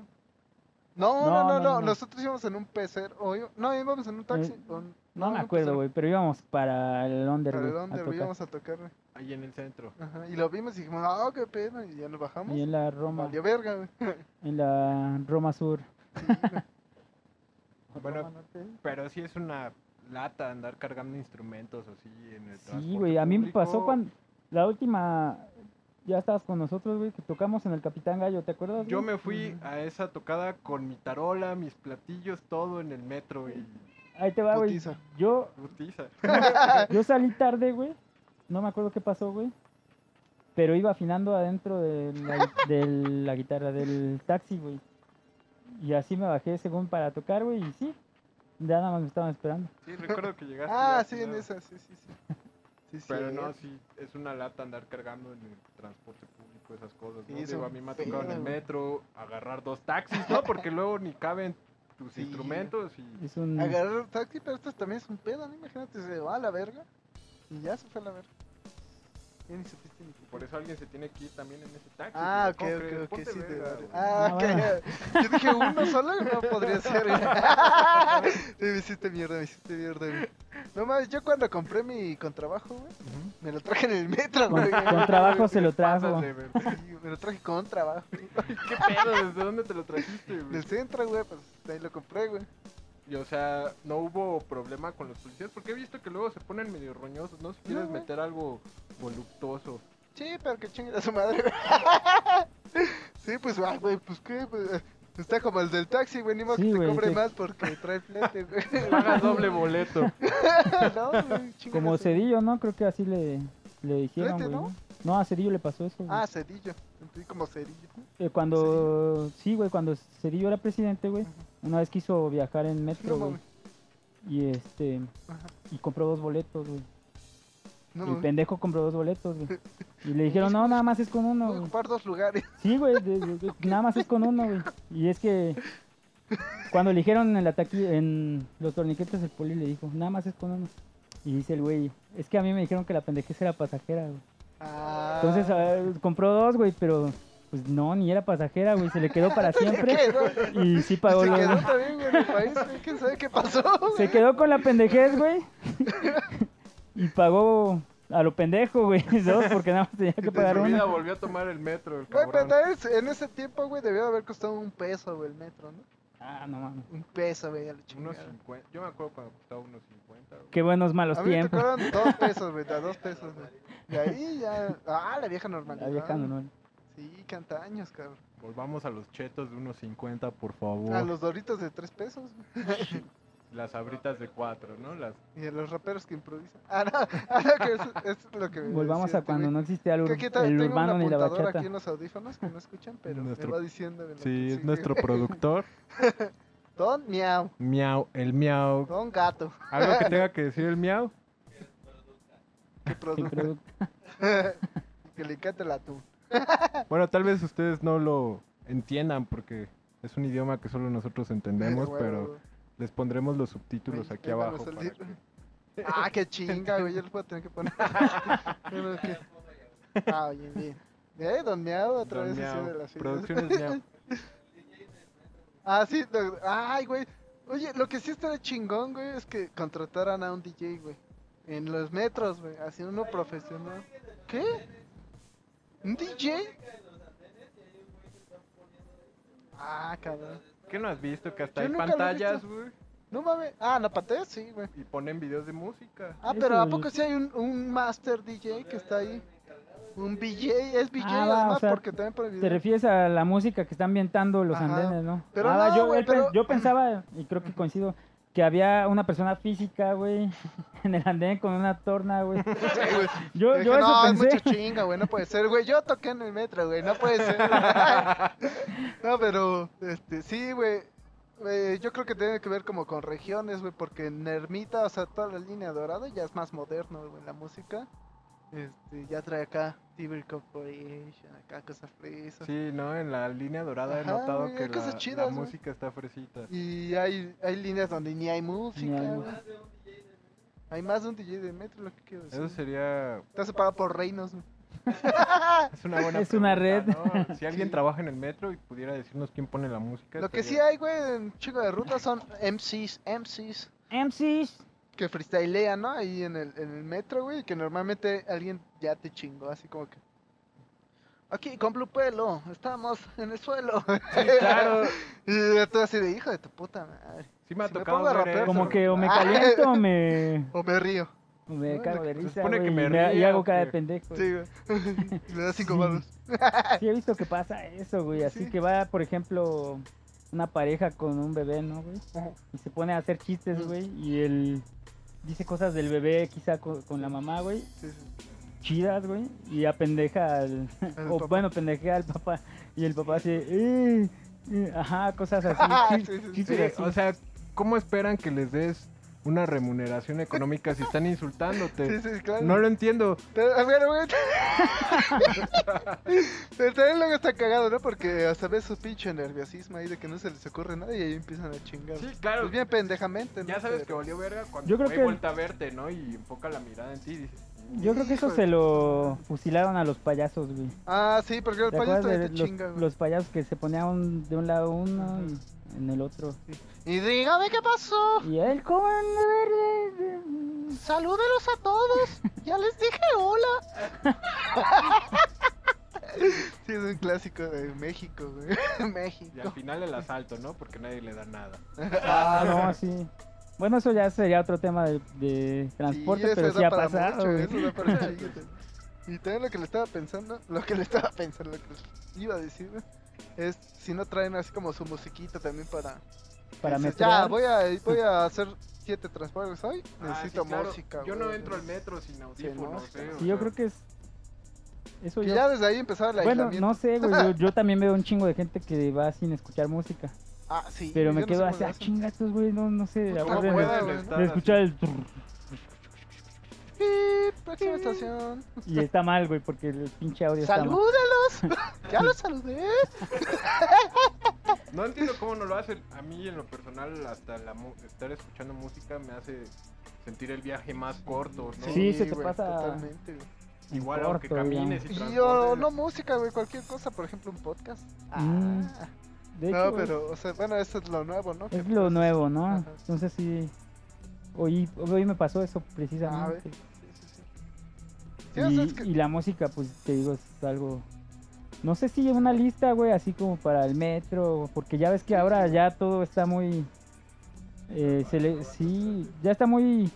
No, No, no, no, no, no, no. Nosotros íbamos en un pecero. O no, íbamos en un taxi. Eh, No me acuerdo, güey, pero íbamos para el Under, ¿Para tocar. Íbamos a tocar, güey. Ahí en el centro. Ajá. Y lo vimos y dijimos, ah, qué pena. Y ya nos bajamos. Y en la Roma, Valió verga, güey. en la Roma Sur. Bueno, pero sí es una lata andar cargando instrumentos así en el Sí, transporte güey, a mí me pasó cuando la última ya estabas con nosotros, güey, que tocamos en el Capitán Gallo, ¿te acuerdas? Yo güey? me fui a esa tocada con mi tarola, mis platillos, todo en el metro y Ahí te va, güey. Yo putiza. yo salí tarde, güey. No me acuerdo qué pasó, güey. Pero iba afinando adentro de la, de la guitarra del taxi, güey. Y así me bajé según para tocar, güey, y sí. Ya nada más me estaban esperando. Sí, recuerdo que llegaste. Ah, sí, en esa, sí, sí, sí. Sí, Pero sí, no, sí, es una lata andar cargando en el transporte público esas cosas. ¿no? Sí, Digo, a un mí me ha tocado en el metro agarrar dos taxis, ¿no? Porque luego ni caben tus Sí. instrumentos y Es un Agarrar el taxi, pero esto también es un pedo, ¿no? Imagínate, se va a la verga. Y ya se fue a la verga. Ya ni supiste ni qué por eso alguien se tiene que ir también en ese taxi. Ah, ok, ¿cómo ok, crees? ok, sí. Ah, Ah, ok. bueno. Yo dije uno solo, no podría ser. me hiciste mierda, me hiciste mierda, güey. No mames, yo cuando compré mi contrabajo, güey, me lo traje en el metro, con, güey. con trabajo se lo trajo. de me lo traje con trabajo. ¿Qué pedo? ¿Desde dónde te lo trajiste, güey? Del centro, güey, pues ahí lo compré, güey. Y o sea, no hubo problema con los policías, porque he visto que luego se ponen medio roñosos, ¿no? Si quieres meter algo voluptuoso. Sí, pero que chingue a su madre. Sí, pues, ay, güey, pues qué, pues, está como el del taxi, güey, ni modo Sí, que te cobre sí. más porque trae flete, güey. Doble boleto. No, Como Cedillo, ¿no? Creo que así le, le dijeron, güey. ¿no? a Cedillo le pasó eso. güey. Ah, cedillo. Entendí como cerillo. Eh, cuando, sí, güey, cuando Cedillo era presidente, güey, una vez quiso viajar en metro, güey. Y este, Ajá. y compró dos boletos, güey. No el pendejo compró dos boletos, güey. Y le dijeron, no, nada más es con uno, Voy a güey. ocupar dos lugares. Sí, güey, nada más es con uno, güey. Y es que cuando le dijeron en la taqui, en los torniquetes, el poli le dijo, nada más es con uno. Y dice el güey, es que a mí me dijeron que la pendejez era pasajera, güey. Ah. Entonces ah, compró dos, güey, pero pues no, ni era pasajera, güey. Se le quedó para siempre. quedó. Y sí pagó se los quedó también, güey, en el país. ¿Quién sabe qué pasó? Se quedó con la pendejez, güey. Y pagó a lo pendejo, güey. Dos, porque nada más tenía que pagar uno. volvió a tomar el metro, el Güey, pero cabrón. tal vez en ese tiempo, güey, debió haber costado un peso, güey, el metro, ¿no? Ah, no mames. Un peso, güey, a la Unos chingada. 50. Yo me acuerdo cuando costaba unos 50. Qué buenos malos A mí me tiempos. tocaron dos pesos, güey, a dos pesos, güey. Y ahí ya... Ah, la vieja normalidad. La vieja normal. Sí, canta años, cabrón. Volvamos a los chetos de unos 50, por favor. A los doritos de tres pesos, güey. Las abritas de 4, ¿no? Las... Y a los raperos que improvisan. Ah, no, ah, no, que eso, eso es lo que me Volvamos decía a este cuando no existía el, Que ur- aquí ta- el tengo urbano ni la bachata. aquí en los audífonos que no escuchan, pero Nuestro- me va diciendo. Sí, es nuestro productor. Don miau, Miau, el miau. don gato. ¿Algo que tenga que decir el miau? ¿Qué El producto? producto. que le encanta el atún. Bueno, tal vez ustedes no lo entiendan porque es un idioma que solo nosotros entendemos, pero les pondremos los subtítulos aquí abajo. para que- Ah, qué chinga, güey. Yo les a tener que poner. Que- Ah, bien, bien. Eh, Don Miau, otra Don vez Miau, haciendo las. Producciones Miau. Ah, sí. lo- Ay, güey. Oye, lo que sí estaría chingón, güey, es que contrataran a un DJ, güey. En los metros, güey. Así uno profesional. ¿Qué? ¿Un DJ? Ah, cabrón. ¿Qué no has visto? Que hasta Yo hay nunca lo he pantallas, visto. güey, No mames. Ah, ¿no pantalla? Sí, güey. y ponen videos de música. Ah, pero ¿a poco sí hay un, un master DJ que está ahí? Un VJ, es VJ Ah, además o sea, porque también pone Te video. refieres a la música que están ambientando los Ajá. andenes, ¿no? Pero Ah, no, yo, pero- yo pensaba, y creo que coincido, que había una persona física, güey, en el andén con una torna, güey. Sí, güey. Yo, Dije, yo eso no, es pensé. mucha chinga, güey, no puede ser, güey. Yo toqué en el metro, güey, no puede ser. no, pero, este, sí, güey. eh, yo creo que tiene que ver como con regiones, güey, porque en Ermita, o sea, toda la línea dorada ya es más moderno, güey, la música. Este, ya trae acá TV Corporation, acá cosas fresas. Sí, ¿no? En la línea dorada he notado güey, que la, chidas, la güey. música está fresita. Y hay, hay líneas donde ni hay música, Ni hay güey. música. Hay más de un DJ de metro, lo que quiero decir. Eso sería... Está separado por reinos. Es una buena Es una red. ¿no? Si alguien Sí. trabaja en el metro y pudiera decirnos quién pone la música. Lo que sí hay, güey, en chico de ruta son MCs, MCs MCs. Que freestylean, ¿no? Ahí en el, en el metro, güey, que normalmente alguien ya te chingó, así como que. Aquí con Blue Pelo, estamos en el suelo. Sí, claro. y tú así de hijo de tu puta madre. Sí me ha Si me tocado pongo ver rapear, eso. Como que o me caliento o me, O me río. o me cago de risa, supone que güey, me y, me- y hago ¿o cara de pendejo. Sí, güey. Y le das cinco Sí. baros. Sí, he visto que pasa eso, güey. Así Sí. que va, por ejemplo, una pareja con un bebé, ¿no, güey? Y se pone a hacer chistes, güey. Y él dice cosas del bebé, quizá co- con, la mamá, güey. Sí, sí. Chidas, güey. Y apendeja al. O papá. bueno, pendejea al papá. Y el papá así. "Eh, eh", ajá, cosas así. Sí, o sea, ¿cómo esperan que les des una remuneración económica si están insultándote? Sí, sí, claro. No lo entiendo. Pero, a ver, güey. Pero también luego está cagado, ¿no? Porque hasta ves su pinche nerviosismo ahí de que no se les ocurre nada y ahí empiezan a chingar. Sí, claro. Pues bien pendejamente, ¿no? Ya sabes que valió verga cuando Yo creo que- vuelta a verte, ¿no? Y enfoca la mirada en ti y dices... Yo creo que eso se lo fusilaron a los payasos, güey. Ah, sí, porque el ¿Te payaso acuerdas también de te los, los payasos que se ponían de un lado uno y en el otro? Y dígame qué pasó. Y él con verde. Salúdelos a todos. Ya les dije hola. sí, es un clásico de México, güey. Y al México. final el asalto, ¿no? Porque nadie le da nada. Ah, no, sí. Bueno, eso ya sería otro tema de, de transporte, Sí, pero sí ha pasado. Y también lo que le estaba pensando, lo que le estaba pensando, lo que les iba a decir, güey, es si no traen así como su musiquita también para... Para dices, meter. Ya, voy a, voy a hacer siete transportes hoy, Ah, necesito sí, claro. música. Yo no entro al metro sin audífonos, sí, ¿eh? O Sí, yo sea, creo que es. Eso Que yo- ya desde ahí empezaba el Bueno, no sé, güey. Yo, yo también veo un chingo de gente que va sin escuchar música. Ah, sí. Pero me no quedo sé así, ah, le hacen. chinga, estos güey, no, no sé. Pues, ¿cómo acuerden pueden, de, güey? así? escuchar el. Pip, próxima estación. Y está mal, güey, porque el pinche audio está mal. Ya los saludé. No entiendo cómo no lo hacen. A mí, en lo personal, hasta la mu- estar escuchando música me hace sentir el viaje más corto, ¿no? Sí, se te pasa- Totalmente. Igual, corto, aunque camines y Y yo, no música, güey, cualquier cosa, por ejemplo, un podcast. Mm, Ah. De no, pero, o sea, bueno, eso es lo nuevo, ¿no? Es lo pues, nuevo, ¿no? Ajá. Entonces sí. Hoy, hoy me pasó eso Ah, a ver. precisamente. Sí, y, es que- y la música, pues te digo, es algo. No sé si una lista, güey, así como para el metro, porque ya ves que ahora ya todo está muy. eh, se le, sí, ya está muy.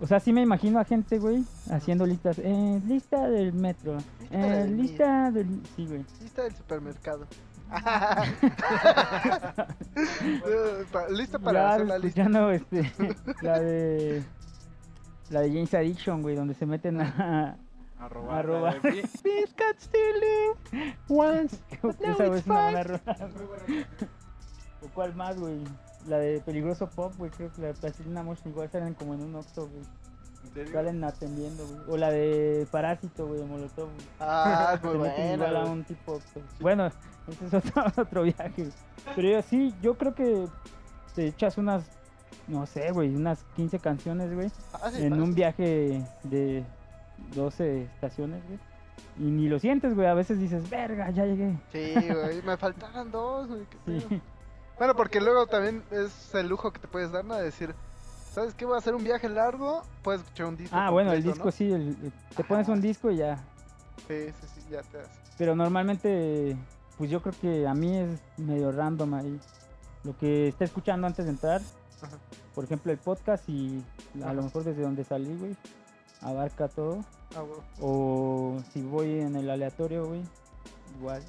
O sea, sí me imagino a gente, güey, haciendo listas. Eh, lista del metro. Lista Eh, del lista del. Sí, güey. Lista del supermercado. Lista para Ya hacer la lista. escuchando este, la de. La de James Addiction, güey, donde se meten a. A robar. A robar. once. Esa fine. buena rola. ¿O cuál más, güey? La de Peligroso Pop, güey, creo que la de Plastilina Mosh igual salen como en un Oxxo, güey. serio? salen atendiendo, güey. O la de Parásito, güey, de Molotov. güey. Ah, es muy meten igual buena. a un tipo. pues, Bueno, ese es otro, otro viaje. Pero yo, sí, yo creo que te echas unas, no sé, güey, unas 15 canciones, güey, Ah, sí, en parece- un viaje de 12 estaciones, güey. Y ni lo sientes, güey. A veces dices, verga, ya llegué. Sí, güey, me faltaban dos, güey. qué Sí. Bueno, porque luego también es el lujo que te puedes dar, ¿no? De decir, ¿sabes qué? Voy a hacer un viaje largo, puedes escuchar un disco. Ah, bueno, el disco ¿no? sí, el- el- te pones un disco y ya. Sí, sí, sí, ya te das. Pero normalmente, pues yo creo que a mí es medio random ahí. Lo que está escuchando antes de entrar, Ajá. por ejemplo, el podcast y a Ajá. lo mejor desde donde salí, güey, abarca todo. Ah. O si voy en el aleatorio, güey, igual.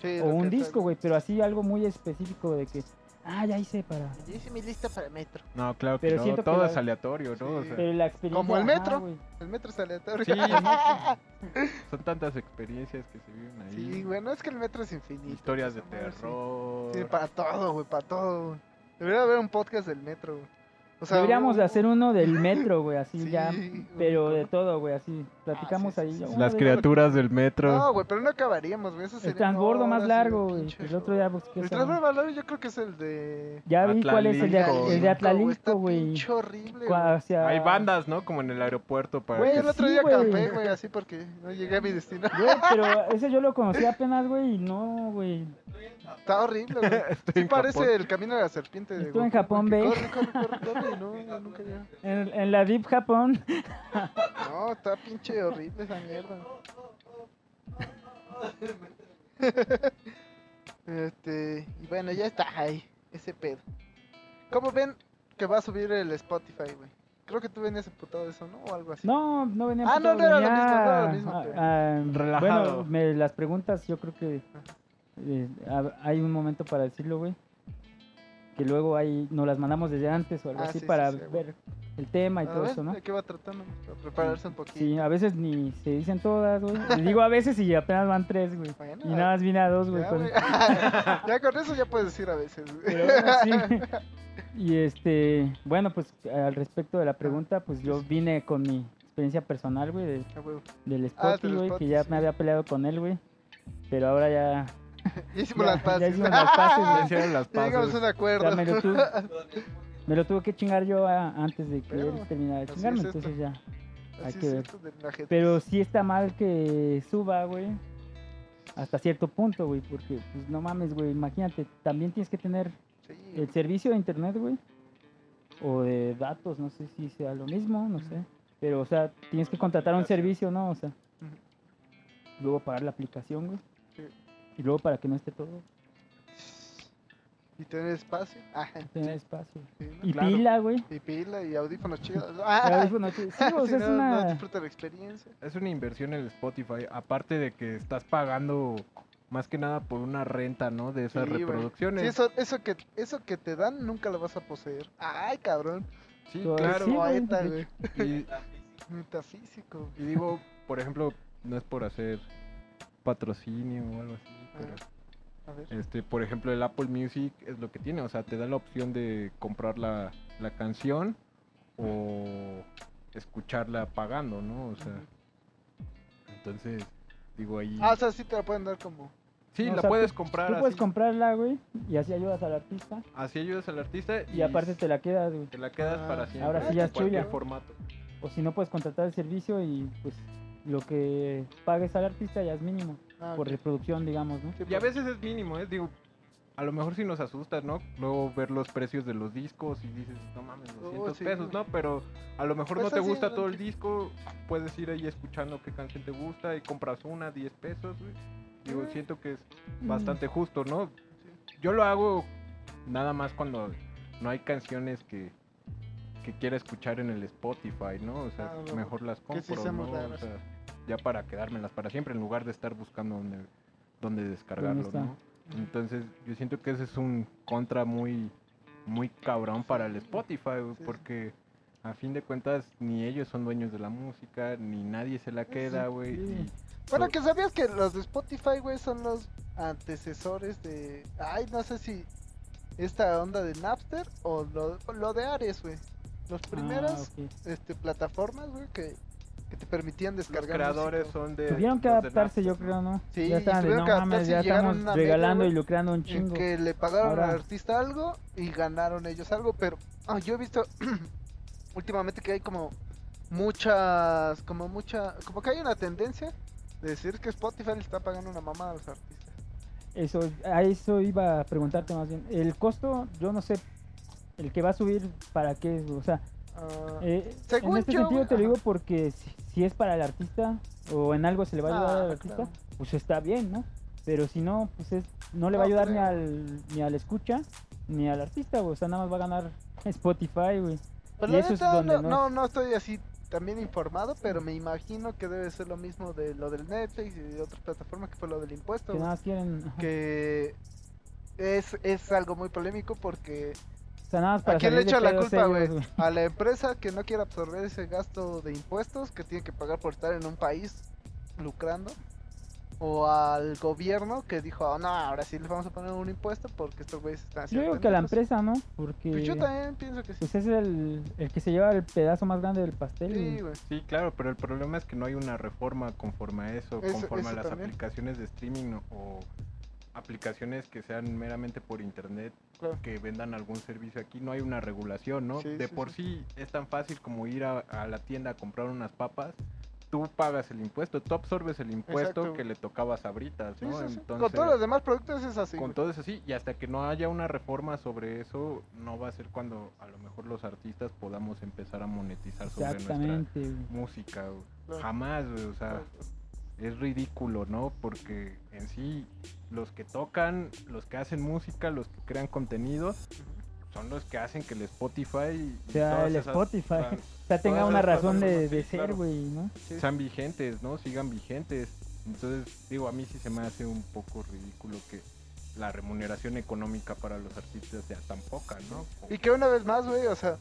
Sí, O un disco, güey, pero así algo muy específico de que, ah, ya hice para... Yo hice mi lista para el metro. No, claro que Pero no, que todo la- es aleatorio, ¿no? O Sí. sea, Pero la experiencia... Como el metro. güey. El metro es aleatorio. Sí, son tantas experiencias que se viven ahí. Sí, bueno, es que el metro es infinito. Historias de madre, sí. terror. Sí, para todo, güey, para todo. güey. Debería haber un podcast del metro, güey. O sea, Deberíamos de hacer uno del metro, güey, así Sí, ya, pero de todo, güey, así. Platicamos sí, ahí. sí, sí. uno Las criaturas del metro. No, güey, pero no acabaríamos, güey. Eso El sería transbordo más largo, güey. El otro día busqué El esa- transbordo más largo yo creo que es el de... Ya vi cuál es el de, el de. Atlalilco, güey. pinche horrible, Cua- güey. Hay bandas, ¿no? Como en el aeropuerto para Güey, que el otro sí, día acampé, güey, así porque no llegué a mi destino. Güey, pero ese yo lo conocí apenas, güey, y no, güey. Está horrible, güey. Sí parece Japón. el camino de la serpiente de Estuve en Japón, ve. Corre, corre, corre, corre, y no, no, nunca llega. En, en la Deep Japón. No, está pinche horrible esa mierda. este, y bueno, ya está ahí, ese pedo. ¿Cómo ven que va a subir el Spotify, güey? Creo que tú venías emputado de eso, ¿no? O algo así. No, no venía Ah, no, no era lo mismo, no era lo mismo, a- pero- a- Relajado. Bueno, me- las preguntas yo creo que eh, ha- hay un momento para decirlo, güey. Que luego ahí nos las mandamos desde antes o algo Ah, así sí, sí, para sí, ver el tema y A todo ver, eso, ¿no? ¿De qué va tratando? Para prepararse un poquito. Sí, a veces ni se dicen todas, güey. Digo a veces y apenas van tres, güey. Bueno, Y nada más vine a dos, güey. ya, con- güey. ya con eso ya puedes decir a veces. güey. Pero bueno. Y este, bueno, pues al respecto de la pregunta, pues yo vine con mi experiencia personal, güey, de- Ah, del Ah, Spotty, güey, que ya me había peleado con él, güey. Pero ahora ya, Ya hicimos ya, las paces. ya hicimos las paces, Ya hicieron las Ya llegamos a un acuerdo. Me lo tuve, me lo tuve que chingar yo a- antes de que Pero, él terminara de chingarme, es entonces ya. hay que ver. Pero sí está mal que suba, güey. Hasta cierto punto, güey, porque pues no mames, güey, imagínate, también tienes que tener Sí, el servicio de internet, güey, o de datos, no sé si sea lo mismo, no sé. Pero, o sea, tienes que contratar un servicio, ¿no? O sea, luego pagar la aplicación, güey. Y luego para que no esté todo, Y tener espacio. Ah, tener espacio. sí, ¿no? Y Claro. pila, güey. Y pila y audífonos chidos. Y Ah, audífonos, sí, sí, o si es no, no una... disfruta la experiencia. Es una inversión en el Spotify, aparte de que estás pagando más que nada por una renta, ¿no? De esas Sí, reproducciones. Sí, eso, eso, que, eso que te dan nunca lo vas a poseer. Ay, cabrón. Sí, Pues claro. sí. Poeta, güey. Y, Metafísico. y digo, por ejemplo, no es por hacer patrocinio o algo así, pero A ver. este, por ejemplo, el Apple Music es lo que tiene, o sea, te da la opción de comprar la, la canción o escucharla pagando, ¿no? O sea, entonces, digo ahí... Ah, o sea, sí te la pueden dar como. sí, la sea, puedes comprar Tú puedes así, comprarla, güey, y así ayudas al artista. así ayudas al artista Y aparte te la quedas, güey. te la quedas Ah, para siempre. ahora sí ya es tuya. formato. O si no, puedes contratar el servicio y pues lo que pagues al artista ya es mínimo. Ah, Por reproducción, digamos, ¿no? Sí, Y a pues, veces es mínimo, ¿eh? Digo, a lo mejor sí nos asusta, ¿no? Luego ver los precios de los discos y dices, no mames, 200 Oh, sí, pesos. ¿no? Pero a lo mejor Pues no te gusta todo el disco, puedes ir ahí escuchando qué canción te gusta y compras una, 10 pesos, güey. Digo, Mm. siento que es Mm. bastante justo, ¿no? Yo lo hago nada más cuando no hay canciones que, que quiera escuchar en el Spotify, ¿no? O sea, Ah, no, mejor las que compro, sí ¿no? O raros. sea, ya para quedármelas para siempre en lugar de estar buscando dónde, dónde descargarlo? ¿no? Entonces, yo siento que ese es un contra muy, muy cabrón para el Spotify, porque a fin de cuentas ni ellos son dueños de la música, ni nadie se la queda, güey. sí. y Bueno, que sabías que los de Spotify, güey, son los antecesores de. Ay, no sé si esta onda de Napster o lo, lo de Ares, güey. Las Ah, primeras ok. este, plataformas, güey, que, que te permitían Los descargar creadores música. son de. Tuvieron que los adaptarse, yo creo, ¿no? Sí, ya tuvieron no que mames, adaptarse ya y llegaron estamos regalando y lucrando un en chingo. que le pagaron Ahora- al artista algo y ganaron ellos algo, pero ah, yo he visto últimamente que hay como muchas, como mucha, como que hay una tendencia de decir que Spotify le está pagando una mamá a los artistas. Eso, a eso iba a preguntarte más bien. El costo, yo no sé, el que va a subir, ¿para qué? es, O sea, Ah, eh, Según en este yo, sentido te lo digo porque si, si es para el artista o en algo se le va a ayudar Ah, al artista, claro. pues está bien, ¿no? Pero si no, pues es, no le va a ayudar ni creo. al, ni al escucha ni al artista, güey. O sea, nada más va a ganar Spotify, güey. Pues Y eso es donde no, no no, es- no estoy así también informado, pero me imagino que debe ser lo mismo de lo del Netflix y de otras plataformas que fue lo del impuesto. Que nada más quieren. que es, es algo muy polémico porque sea, nada más para ¿a quién le echa la culpa, güey? A la empresa que no quiere absorber ese gasto de impuestos que tiene que pagar por estar en un país lucrando. O al gobierno que dijo, "Oh, no, ahora sí les vamos a poner un impuesto porque estos güeyes están Yo haciendo digo que a la pendejos". empresa, ¿no? Porque Pues yo también pienso que sí. pues es el, el que se lleva el pedazo más grande del pastel. Sí, güey. Sí, claro, pero el problema es que no hay una reforma conforme a eso, Eso- conforme a las también. aplicaciones de streaming o aplicaciones que sean meramente por internet Claro. que vendan algún servicio aquí. No hay una regulación, ¿no? Sí, de sí, por sí. sí es tan fácil como ir a, a la tienda a comprar unas papas. Tú pagas el impuesto, tú absorbes el impuesto Exacto. que le tocaba a Sabritas, Sí, ¿no? sí, sí. Entonces, Con todos los demás productos es así. con güey. todo es así, y hasta que no haya una reforma sobre eso, no va a ser cuando a lo mejor los artistas podamos empezar a monetizar sobre nuestra música. güey. Claro. Jamás, güey, o sea, es ridículo, ¿no? Porque en sí, los que tocan, los que hacen música, los que crean contenido, son los que hacen que el Spotify y O sea, el esas Spotify. plan- O sea, tenga una razón de, de sí, ser, claro. güey, ¿no? Sí. sean vigentes, ¿no? Sigan vigentes. Entonces, digo, a mí sí se me hace un poco ridículo que la remuneración económica para los artistas sea tan poca, ¿no? Y que una vez más, güey, o sea,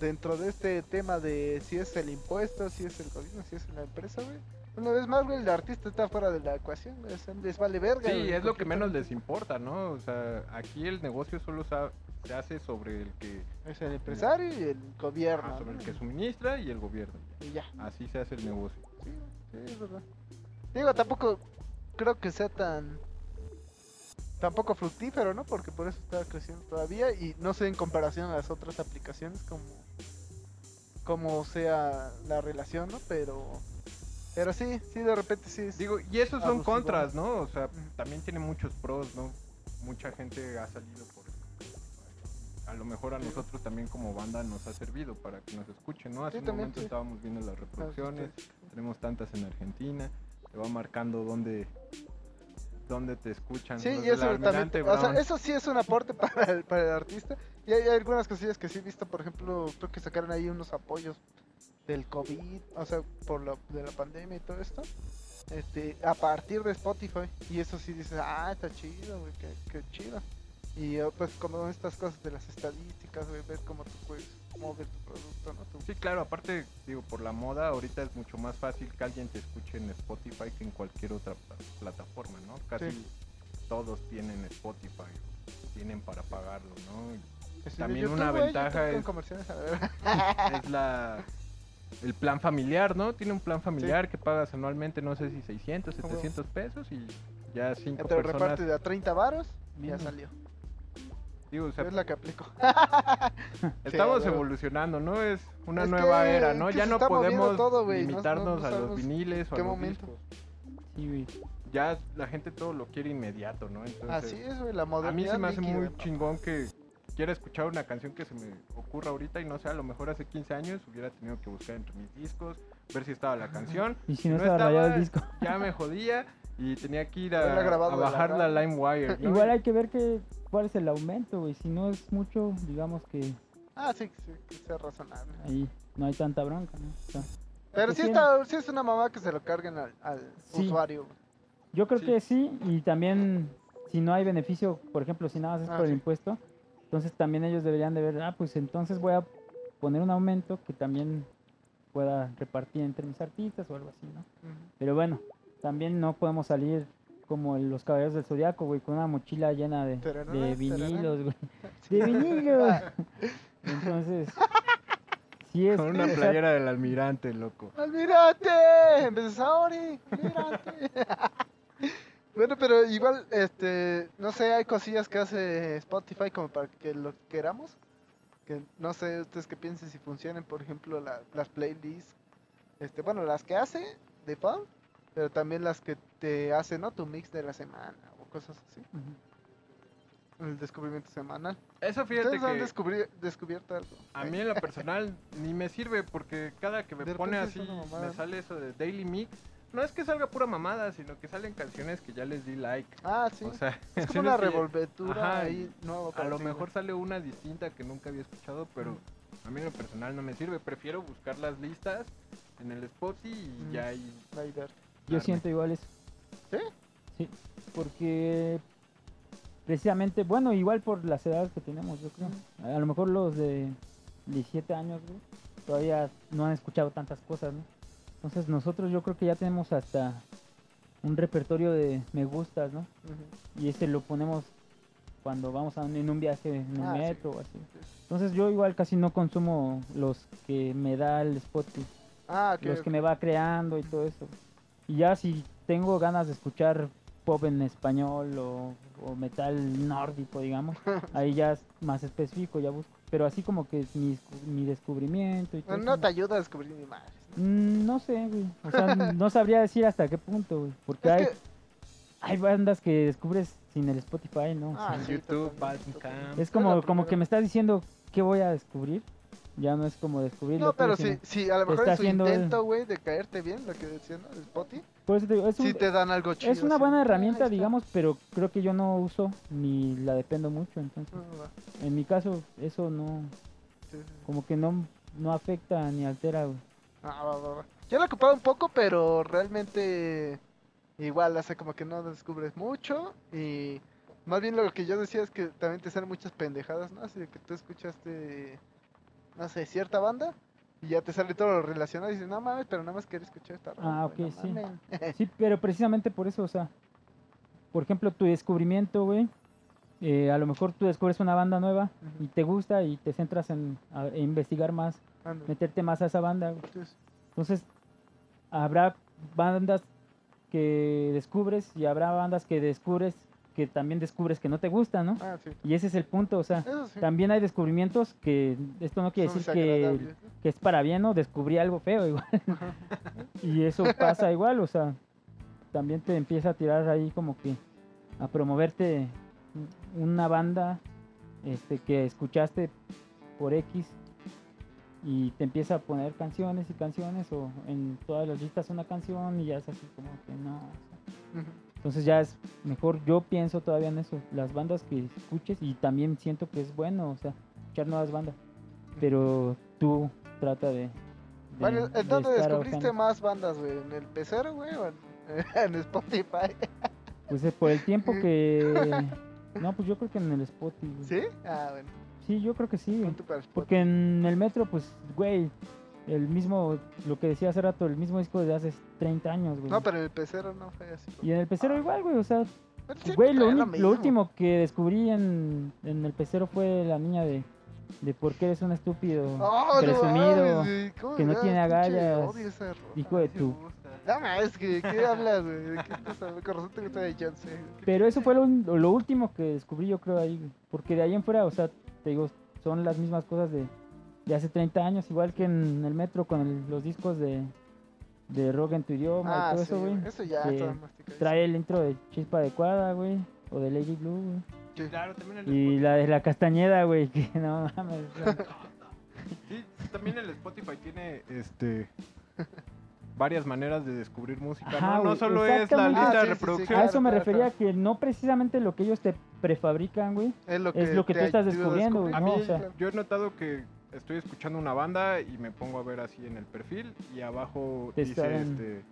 dentro de este tema de si es el impuesto, si es el gobierno, si es la empresa, güey. Una vez más, güey, el artista está fuera de la ecuación, les vale verga. Sí, güey, es lo que menos les importa, ¿no? O sea, aquí el negocio solo se hace sobre el que, Es el empresario y el gobierno. ah, sobre el que suministra y el gobierno. Y ya. Así se hace el negocio. Sí, sí, es verdad. Digo, tampoco creo que sea tan tampoco fructífero, ¿no? Porque por eso está creciendo todavía y no sé en comparación a las otras aplicaciones como como sea la relación, ¿no? Pero pero sí, sí de repente sí es- Digo, y esos son contras, ¿no? O sea, también tiene muchos pros, ¿no? Mucha gente ha salido por... A lo mejor a nosotros también como banda nos ha servido para que nos escuchen, ¿no? Hace Sí, un también, momento sí. estábamos viendo las reproducciones, sí. tenemos tantas en Argentina, te va marcando dónde, dónde te escuchan. Sí, y eso también, o sea, eso sí es un aporte para el, para el artista. Y hay, hay algunas cosillas que sí he visto, por ejemplo, creo que sacaron ahí unos apoyos del COVID, o sea, por la, de la pandemia y todo esto. Este, a partir de Spotify. Y eso sí dices, ah, está chido, güey, qué, qué chido. Y eh, pues como estas cosas de las estadísticas, güey, ver cómo tú puedes mover tu producto, ¿no? Sí, claro, aparte, digo, por la moda, ahorita es mucho más fácil que alguien te escuche en Spotify que en cualquier otra pla- plataforma, ¿no? Casi Sí. todos tienen Spotify, tienen para pagarlo, ¿no? Y de también YouTube, una ventaja es- comerciales, a ver. es la el plan familiar, ¿no? Tiene un plan familiar que pagas anualmente, no sé si 600, Como- 700 pesos y ya cinco Entre personas. reparte de a 30 varos, ya Ujú. salió. Digo, o sea, es la que aplico. estamos Sí, evolucionando, ¿no? Es una Es nueva que- era, ¿no? Ya no podemos todo, no- limitarnos no- no a los viniles o a los momento. discos. Sí. Ya la gente todo lo quiere inmediato, ¿no? Entonces, Así es, güey, la a mí modernidad. se me hace líquida, muy chingón que quiera escuchar una canción que se me ocurra ahorita y no sé, a lo mejor hace 15 años hubiera tenido que buscar entre mis discos, ver si estaba la canción. Y si no estaba rayado el disco. ya me jodía y tenía que ir a, la bajar la radio. LimeWire. ¿no? Igual hay que ver que, cuál es el aumento, güey. Si no es mucho, digamos que Ah, sí, sí, que sea razonable. ahí no hay tanta bronca, ¿no? O sea, Pero sí, está, sí es una mamá que se lo carguen al, al Sí. usuario. yo creo Sí. que sí, y también si no hay beneficio, por ejemplo, si nada más es Ah, por el impuesto, entonces también ellos deberían de ver, ah, pues entonces voy a poner un aumento que también pueda repartir entre mis artistas o algo así, ¿no? Pero bueno, también no podemos salir como los caballeros del zodiaco, güey, con una mochila llena de, de vinilos, güey. De vinilos. Entonces, Sí, es Con una o sea, playera del almirante, loco. ¡Almirante! Vez de Saori, almirante. Bueno, pero igual, este, no sé, hay cosillas que hace Spotify como para que lo queramos. Que no sé ustedes qué piensen si funcionan, por ejemplo, la- las playlists. Este, bueno, las que hace de fan, pero también las que te hace, ¿no? Tu mix de la semana o cosas así. El descubrimiento semanal. Eso fíjate ¿Ustedes han que descubri- descubierto algo? a mí en lo personal ni me sirve porque cada que me De pone así me sale eso de Daily Mix. No es que salga pura mamada, sino que salen canciones que ya les di like. Ah, sí. O sea, es como una revolvetura Ajá, ahí nueva. A lo mejor sale una distinta que nunca había escuchado, pero a mí en lo personal no me sirve. Prefiero buscar las listas en el Spotify y Mm. ya ahí. Ver. Yo siento igual eso. ¿Sí? Sí, porque precisamente, bueno, igual por las edades que tenemos, yo creo. A lo mejor los de 17 años, güey, todavía no han escuchado tantas cosas, ¿no? Entonces nosotros yo creo que ya tenemos hasta un repertorio de me gustas, ¿no? Y ese lo ponemos cuando vamos a un- en un viaje en el Ah, sí. metro o así. Entonces yo igual casi no consumo los que me da el Spotify Ah, ok. los que me va creando y todo eso. Y ya si tengo ganas de escuchar pop en español o, o metal nórdico, digamos, ahí ya es más específico, ya busco. Pero así como que mi, mi descubrimiento y todo No, no te ayuda a descubrir ni madre. Mm, no sé, güey. O sea, no sabría decir hasta qué punto, güey. Porque Es hay, que, hay bandas que descubres sin el Spotify, ¿no? Ah, sí, YouTube, totalmente, Balkan totalmente. Camp. es como, como que me estás diciendo qué voy a descubrir. Ya no es como descubrirlo. No, pero si, si a lo mejor está en su intento, güey, de caerte bien, lo que decía, ¿no? El Spotify, por eso te digo, es un- sí te dan algo chido. Es una así. buena Ah, herramienta, está. digamos, pero creo que yo no uso ni la dependo mucho. Entonces, va. en mi caso, eso no, Sí, sí, sí. como que no, no afecta ni altera, güey. Ah, va, va, va. Yo lo he ocupado un poco, pero realmente igual, hace como que no descubres mucho y más bien lo que yo decía es que también te salen muchas pendejadas, ¿no? Así que tú escuchaste, no sé, cierta banda y ya te sale todo lo relacionado y dices, no mames, pero nada más quería escuchar esta rola, Ah, ok, no sí. mamen". Sí, pero precisamente por eso, o sea, por ejemplo, tu descubrimiento, güey, eh, a lo mejor tú descubres una banda nueva y te gusta y te centras en a- en investigar más, Meterte más a esa banda. Entonces, Entonces, habrá bandas que descubres y habrá bandas que descubres que también descubres que no te gustan, ¿no? Ah, sí. Y ese es el punto, o sea, sí. también hay descubrimientos que esto no quiere son decir que, ¿no? es para bien o descubrí algo feo igual. y eso pasa igual, o sea, también te empieza a tirar ahí como que a promoverte una banda este que escuchaste por X y te empieza a poner canciones y canciones o en todas las listas una canción y ya es así como que no. o sea, Ujú. entonces ya es mejor, yo pienso todavía en eso, las bandas que escuches y también siento que es bueno, o sea, escuchar nuevas bandas, pero tú trata de... de- Bueno, de ¿en dónde estar descubriste más bandas, güey? ¿En el pecero, güey? ¿O en, en Spotify? Pues es por el tiempo que... No, pues yo creo que en el Spotify. güey. ¿Sí? Ah, bueno. Sí, yo creo que sí. Porque en el metro, pues, güey, el mismo, lo que decía hace rato, el mismo disco de hace 30 años, güey. No, pero en el pecero no fue así. Y en el pecero Ah. igual, güey, o sea, Güey, lo, último que descubrí en, en el pecero fue la niña de, de por qué eres un estúpido Oh, no presumido, ¿cómo que no tiene agallas, hijo de tu... No mames, ¿qué, ¿qué hablas, güey? ¿De qué estás hablando? Con te gusta de güey. Pero eso fue lo, último que descubrí yo creo ahí, güey. porque de ahí en fuera, o sea, te digo, son las mismas cosas de, de hace 30 años, igual que en el metro con el- los discos de, de rock en tu idioma Ah, y todo sí, eso, güey. Eso ya que está masticadísimo. Trae el intro de Chispa Adecuada, güey, o de Lady Blue, güey. Sí. Claro, también el Y Spotify. la de la Castañeda, güey, que no mames. Sí, también el Spotify tiene este varias maneras de descubrir música. Ajá, no, no güey, solo es la lista Ah, de sí, sí, sí, reproducción. claro, a eso me claro, refería claro. que no precisamente lo que ellos te prefabrican, güey. Es lo que, es lo que te tú estás descubriendo. A No, mí, o sea- yo he notado que estoy escuchando una banda y me pongo a ver así en el perfil y abajo dice este,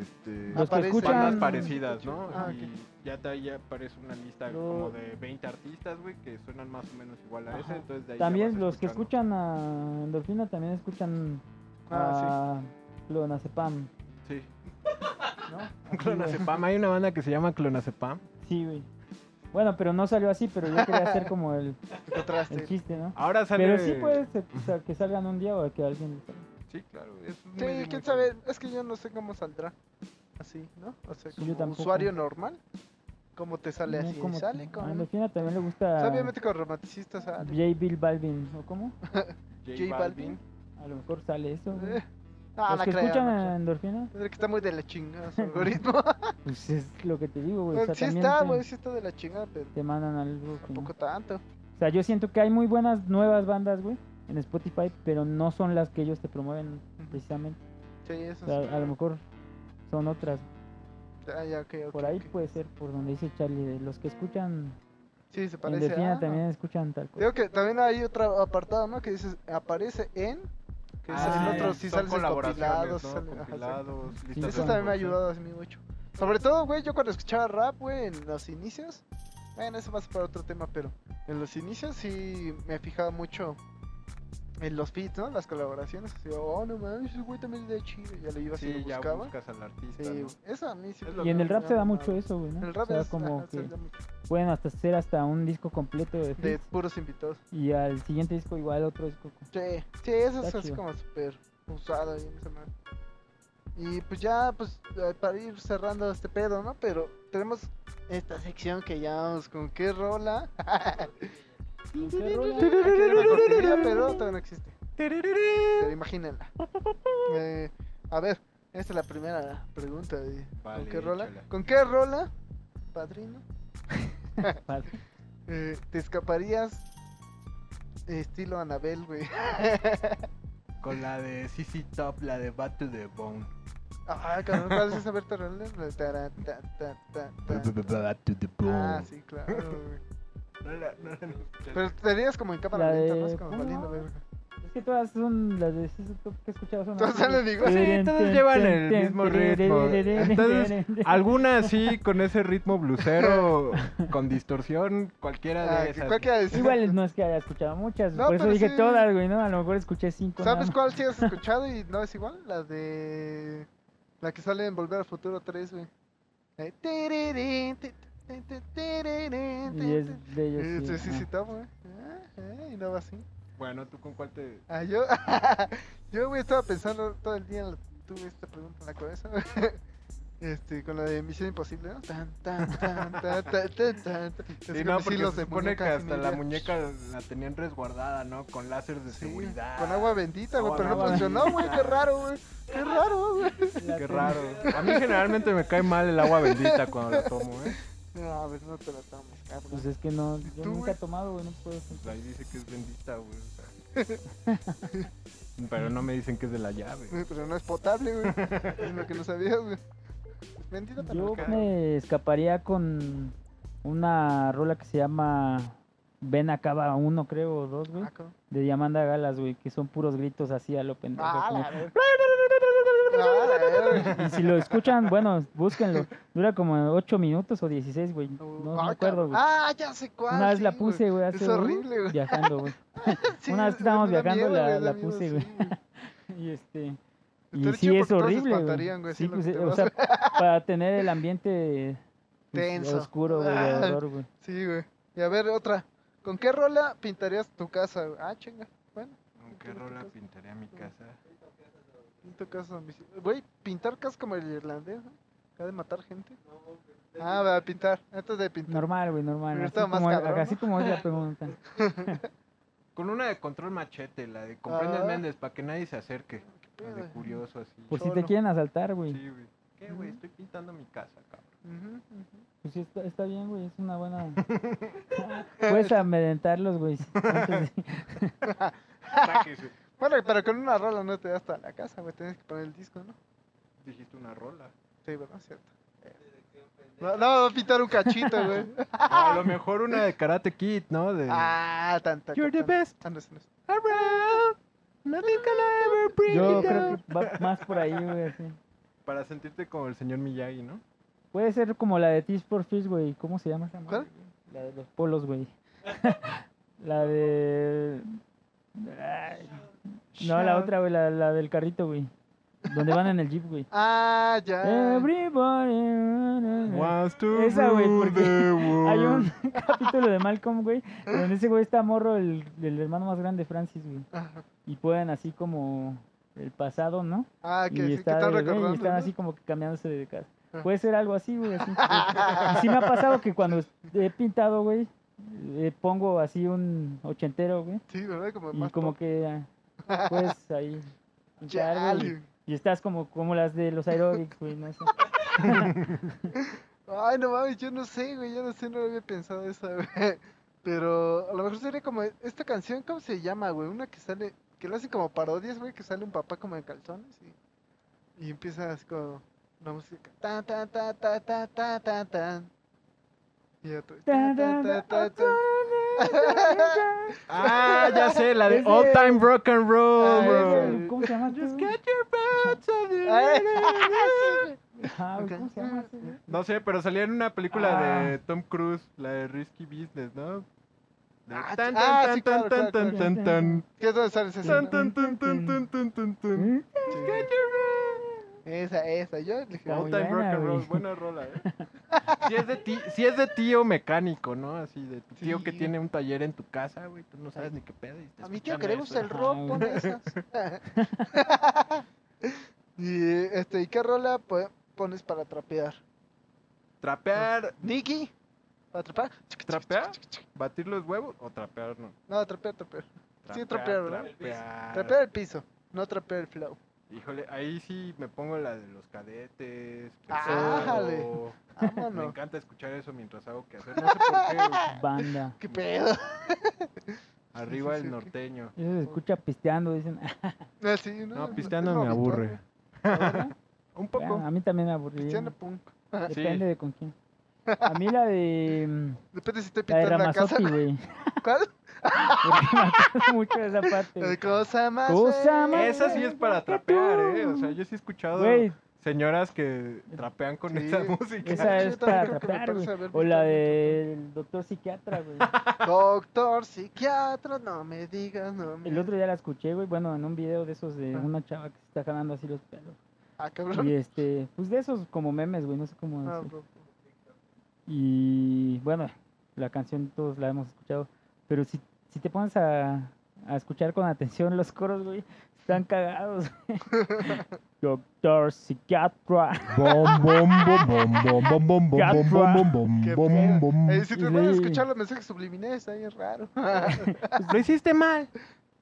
este Los que escuchan... bandas parecidas, ¿no? Ah, y ya te ahí aparece una lista Lo- como de 20 artistas, güey, que suenan más o menos igual a ese, Ajá. entonces de ahí ya También los que escuchan a Endorfina también escuchan Ah, a Clonazepam, Sí. ¿no? Clonazepam, hay una banda que se llama Clonazepam. Sí, güey. Bueno, pero no salió así, pero yo quería hacer como el, El chiste, ¿no? Ahora sale. Pero sí puede ser o sea, que salgan un día o que alguien salga. Sí, claro. Es Sí, quién muy sabe. Es que yo no sé cómo saldrá. Así, ¿no? O sea, yo como tampoco. usuario normal. ¿Cómo te sale No, así? como Sale. A Delfina también le gusta obviamente con romanticistas sale. J. Bill Balvin, ¿o cómo? J Balvin. A lo mejor sale eso. güey. No, Los no que creo, escuchan no. Endorfina, Es que está muy de la chingada su algoritmo. pues es lo que te digo, güey. o sea, sí está, güey, sí está de la chingada, pero Te mandan algo no. tampoco tanto. O sea, yo siento que hay muy buenas nuevas bandas, güey, en Spotify, pero no son las que ellos te promueven precisamente. Sí, eso O sea, sí. a lo mejor son otras. Ah, ya, ok, ok, Por ahí puede ser, por donde dice Charlie, de los que escuchan Sí, se en parece Delfina a... también escuchan tal cosa. Digo que también hay otro apartado, ¿no? Que dice, aparece en... Que Ah, en otro, sí, sí son sales en colaboraciones, compilados. ¿no? ajá, sí. Eso también me ha ayudado así mucho. Sobre todo, güey, yo cuando escuchaba rap, güey, en los inicios. Bueno, eso a ser para otro tema, pero en los inicios sí me fijaba mucho en los feats, ¿no? Las colaboraciones. Así, oh, no mames, ese güey también es de chido. Ya lo iba así, Sí, lo ya buscaba. buscas al artista. Sí, ¿no? güey, eso a mí sí. Es me- lo Y en el rap se da mucho eso, güey, ¿no? En el rap o sea, es, como ajá, se que da mucho. pueden hasta hacer hasta un disco completo de, puros invitados. y al siguiente disco igual otro disco. Sí, sí, eso es así chido. como súper usado ahí en esa madre. Y pues ya, pues eh, para ir cerrando este pedo, ¿no? Pero tenemos esta sección que llamamos con qué rola. Pero todavía no existe. Pero imagínenla. Eh, a ver, esta es la primera pregunta. de Vale, ¿Con qué rola? ¿Con qué rola, padrino? Vale. eh, te escaparías estilo Anabel, güey? Con la de CC Top, la de Bat to the Bone. Ah, cabrón, ¿cuál es esa Berta rola? La tara, ta, ta, ta, ta. Bat to the Ah, sí, claro, güey. No la, no la escuché. Pero tenías como en cámara La lenta, de- ¿no? Así como valiendo verga. Es que todas son las de que he escuchado. Son Todas güey. igual. Sí, todas llevan el mismo ritmo. Entonces, algunas sí con ese ritmo blusero, con distorsión, cualquiera Ah, de que esas. cualquiera decía- Igual no es que haya escuchado muchas, No, por eso pero dije sí. todas, güey, ¿no? A lo mejor escuché cinco. ¿Sabes cuál sí has escuchado y no es igual? La de... La que sale en Volver al Futuro 3, güey. Eh, Y es de ellos. sí, Eh, sí, sí, ajá. sí, toma, güey. Ah, eh, Y no va así. Bueno, ¿tú con cuál te...? Ah, yo... yo, güey, estaba pensando todo el día, tuve esta pregunta en la cabeza, güey. Este, con la de Misión Imposible, ¿no? Tan, tan, tan, tan, tan, tan, tan. Sí, no, porque se supone que hasta la muñeca la tenían resguardada, ¿no? Con láser de Sí, seguridad. Con agua bendita, güey, pero no funcionó, güey, qué raro, güey. Qué raro, güey. La Qué raro. A mí generalmente me cae mal el agua bendita cuando la tomo, ¿eh? No, a ver, no te la tomes, cabrón. Pues es que no, yo tú, nunca he tomado, güey, no puedo. Pues ahí dice que es bendita, güey. Pero no me dicen que es de la llave. Pero no es potable, güey. Es lo que no sabías, güey. Es bendita para Yo me escaparía con una rola que se llama Ven Acaba uno, creo, o dos, güey. Ah. De Diamanda Galas, güey, que son puros gritos así a lo pendejo. Ah, como- la verga. Ah, la verga. Y si lo escuchan, bueno, búsquenlo. Dura como 8 minutos o 16, güey. No me acuerdo, güey. Ah, ya sé cuál. Una vez la puse, güey, Es horrible, güey. viajando, güey. Una vez que estábamos viajando, la- puse, güey. Y este. Y sí es horrible, güey. Sí, pues, o sea, para tener el ambiente pues, Tenso. oscuro, güey. Sí, güey. Y a ver, otra. ¿Con qué rola pintarías tu casa? güey? Ah, chinga. Bueno, ¿Con qué rola pintaría mi casa? Pinto casa. mis- Güey, pintar casa como el irlandés, ¿no? Acaba de matar gente. Ah, va a pintar. Antes de pintar. Normal, güey, normal. Así como, cabrón, así ¿no? como es la pregunta. Con una de control machete, la de Comprendes Ah. Méndez, para que nadie se acerque. La de curioso así. Por si te quieren asaltar, güey. Sí, güey. ¿Qué, güey? Estoy pintando mi casa, cabrón. Pues sí, está, está bien, güey, es una buena... Puedes amedrentarlos, güey. Bueno, pero con una rola no te das hasta la casa, güey. Tienes que poner el disco, ¿no? Dijiste una rola. Sí, ¿verdad? Cierto. No, no, va a pintar un cachito, güey. A lo mejor una de Karate Kid, ¿no? De... Ah, tanta. You're the best Ah, no, ese no es. around. Nothing can ever bring Yo you creo down. que va más por ahí, güey, así. Para sentirte como el señor Miyagi, ¿no? Puede ser como la de Tears for Fears, güey. ¿Cómo se llama esa ¿Cuál? La de los polos, güey. la de... Ay, No, la otra, güey, la, la del carrito, güey. donde van en el jeep, güey. Ah, ya. Everybody. Wants to Esa, güey, porque. Hay un capítulo de Malcolm, güey, donde ese güey está morro, el, el hermano más grande, Francis, güey. Y pueden así como el pasado, ¿no? Ah, que y sí, que está están recordando. y están ¿no? así como que cambiándose de casa. Ah. Puede ser algo así, güey. Así. y sí me ha pasado que cuando he pintado, güey, eh, pongo así un ochentero, güey. Sí, ¿verdad? Como Y más como que puedes ahí Chale. Y, y estás como, como las de los aerobics, güey, no sé. Ay, no mames, yo no sé, güey, yo no sé, no había pensado esa, güey. Pero a lo mejor sería como esta canción, ¿cómo se llama, güey? Una que sale, que lo hacen como parodias, güey, que sale un papá como en calzones y, y empieza así como una música. Tan, tan, tan, tan, tan, tan, tan, tan. Y otro. tan, tan, tan, tan, tan. Ah, ya sé, la de All Time Rock and Roll, Ah, bro. ¿Cómo se llama? Just este, get your on the- güey, ¿Cómo se llama? No sé, pero salía en una película de Ah. Tom Cruise, la de Risky Business, ¿no? De Ah, tan, ch- ah, tan, sí, tan, claro, tan, claro, tan, claro. tan, tan. ¿Qué es donde sale esa Tan, escena? tan, tan, tan, tan, tan, tan, tan. Sí. Get your boots. Esa, esa, yo dije, All muy Time Rock and Roll, buena rola, eh. Si es, de ti, si es de tío mecánico, ¿no? Así de tu tío que tiene un taller en tu casa, güey, tú no sabes ni qué pedo. y A mi tío que le gusta el rock, pon esas. y este, ¿y qué rola pones para trapear? Trapear, Nicky, para trapear. ¿Trapear? batir los huevos o trapear, no. No, trapear, trapear. Sí, trapear, ¿verdad? trapear. Trapear el piso, no trapear el flow. Híjole, ahí sí me pongo la de los cadetes. Pesado. Me Vámonos. encanta escuchar eso mientras hago que hacer. No sé por qué. güey. Banda. ¿Qué pedo? Arriba sí, el sí. norteño. Eso se escucha pisteando, dicen. Ah, sí, no, No, es- pisteando es me aburre. Un Bueno, poco. a mí también me aburrió. Pisteando punk. Depende Sí. de con quién. A mí la de. mm, Depende si estoy La de pintando la casa. Güey. ¿Cuál? Porque me acuerdo mucho de esa parte. Cosa más. Cosa más- Esa sí es para trapear. ¿eh? O sea, yo sí he escuchado Güey, señoras que trapean con Sí. esa música. esa es para trapear, güey. O la del doctor psiquiatra, güey. Doctor, psiquiatra, no me digas, no me El otro día la escuché, güey. Bueno, en un video de esos de Ah. una chava que se está jalando así los pelos. Ah, cabrón. Y este, pues de esos como memes, güey. No sé cómo. Ah, decir. bro. Y bueno, la canción todos la hemos escuchado. Pero si, si te pones a, a escuchar con atención los coros, güey, están cagados. Doctor Psiquiatra. Bom, bom, bom, bom, bom, bom, bom, bom, bom, bom, bom, Qué bom, pedo. bom. Eh, si te puedes escuchar los mensajes subliminales, está bien raro. Lo hiciste mal.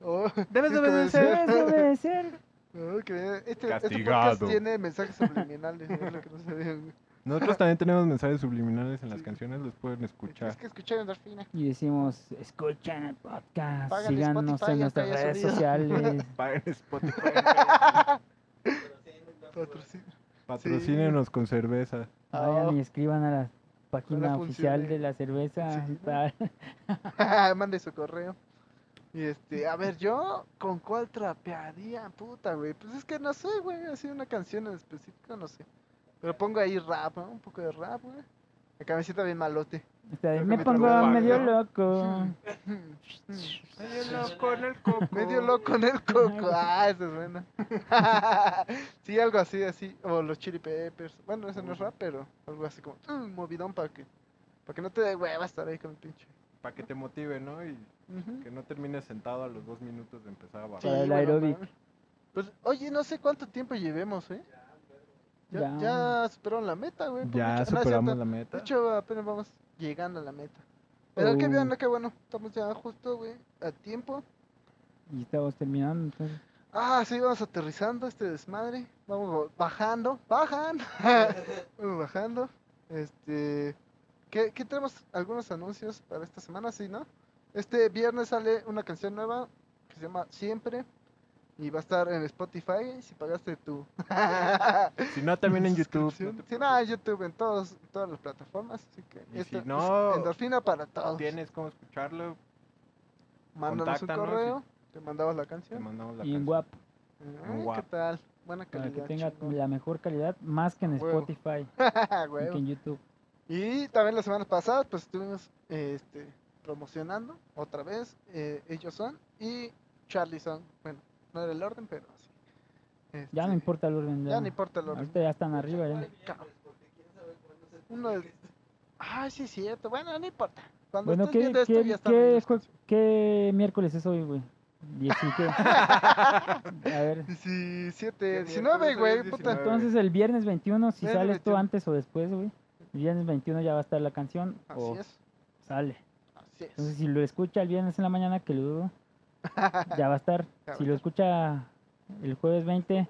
Oh, Debes de obedecer. Debes obedecer. Oh, este, este Castigado. podcast tiene mensajes subliminales, es lo que no sabían. Nosotros también tenemos mensajes subliminales en las Sí. canciones, los pueden escuchar. Es que endorfina. Y decimos, escuchen el podcast, síganos Spotify, en nuestras redes subido. sociales. Paguen Spotify. Patrocínenos con cerveza. Vayan Oh. y escriban a la página oficial de la cerveza. Sí. Mande su correo. Y este, a ver, yo con cuál trapearía, puta, güey. Pues es que no sé, güey, así una canción en específico, no sé. Pero pongo ahí rap, ¿no? Un poco de rap, güey. Me siento bien malote. Que me me pongo medio ¿no? loco. Medio loco en el coco. Medio loco en el coco. Ah, eso es bueno. sí, algo así, así. O los chili peppers. Bueno, eso no es rap, pero algo así como mm, movidón para que, para que no te dé hueva estar ahí con el pinche. Para que te motive, ¿no? Y que no termines sentado a los dos minutos de empezar a Para bajar. el bueno, aeróbic. Pues, oye, no sé cuánto tiempo llevemos, ¿eh? Ya, Ya. ya superaron la meta, güey. Ya mucho. No, es superamos la De meta. hecho, apenas vamos llegando a la meta. Pero qué Oh. bien, qué bueno. Estamos ya justo, güey, a tiempo. Y estamos terminando. Entonces. Ah, sí, vamos aterrizando este desmadre. Vamos bajando, bajan. vamos bajando. Este, ¿qué, ¿qué tenemos? Algunos anuncios para esta semana, sí, ¿no? Este viernes sale una canción nueva que se llama Siempre y va a estar en Spotify si pagaste tu Si no, también en YouTube. suscripción. no en YouTube, en todos, todas las plataformas, así que Y esto si es no, endorfina para todos. Tienes cómo escucharlo, Mándanos un correo, te mandamos la te canción. mandamos la Y en canción. WAP, Ay, ¿Qué tal? Buena para que calidad. tenga chingón. la mejor calidad, más que en huevo. Spotify y Huevo. que en YouTube. Y también la semana pasada, pues estuvimos este, promocionando otra vez. eh, ellos son y Charlie son. Bueno, no era el orden, pero sí. Ya no Este, importa el orden. Ya no importa el orden. Ahorita ya están arriba. Ya. Uno de... Ay, sí, cierto. Bueno, no importa. Cuando Bueno, ¿qué, viendo esto, qué, ya qué, jue- qué miércoles es hoy, güey? Diez y qué. A ver. 17, ¿Qué 19, miércoles güey, hoy es puta. 19? Entonces el viernes 21, si Viernes sale esto 21. antes o después, güey. El viernes 21 ya va a estar la canción o Así es, sale. así es. Entonces si lo escucha el viernes en la mañana, que lo dudo, ya va a estar. Si lo escucha el jueves 20,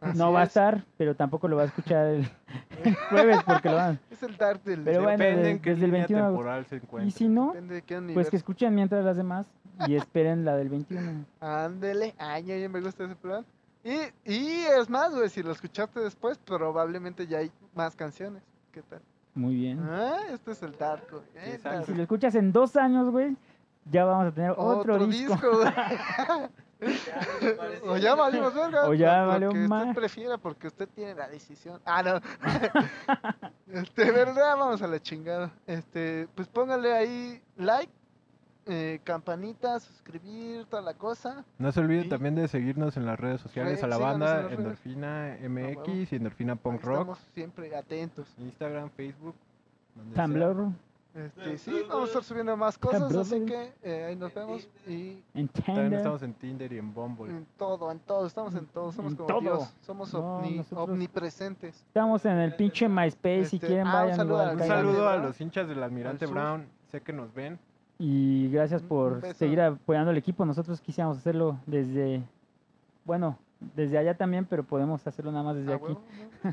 Así no va a es. estar, pero tampoco lo va a escuchar el, el jueves porque lo van. Es el dark del... Pero bueno, de- en qué desde el línea 21 de agosto. temporal se encuentra. Y si no, Depende de qué pues que escuchen mientras las demás y esperen la del 21. Ándele, ay, ya, ya me gusta ese plan. Y, y es más, güey, si lo escuchaste después, probablemente ya hay más canciones. ¿Qué tal? Muy bien. Ah, este es el dark, güey. Sí, si lo escuchas en dos años, güey, ya vamos a tener otro, disco. güey. o ya valimos verga. O ya valió que usted prefiera porque usted tiene la decisión. Ah, no. este, verdad, vamos a la chingada. Este, pues póngale ahí like, eh, campanita, suscribir, toda la cosa. No se olviden Y- también de seguirnos en las redes sociales a la en banda redes. Endorfina. MX y Endorfina Punk Rock. Estamos siempre atentos. Instagram, Facebook. Tumblr, Este, sí, vamos a estar subiendo más cosas, así que eh, ahí nos vemos y en También estamos en Tinder y en Bumble. en todo, en todo, estamos en todo, somos En como todo. Dios, somos No, omni- omnipresentes. Estamos en el pinche MySpace. si Este, quieren, ah, un vayan saludo igual. al Un saludo a los hinchas del Almirante sur. Brown. Sé que nos ven. Y gracias Un- por un seguir apoyando al equipo. Nosotros quisiéramos hacerlo desde. Bueno, desde allá también, pero podemos hacerlo nada más desde Ah, aquí. huevo, ¿no?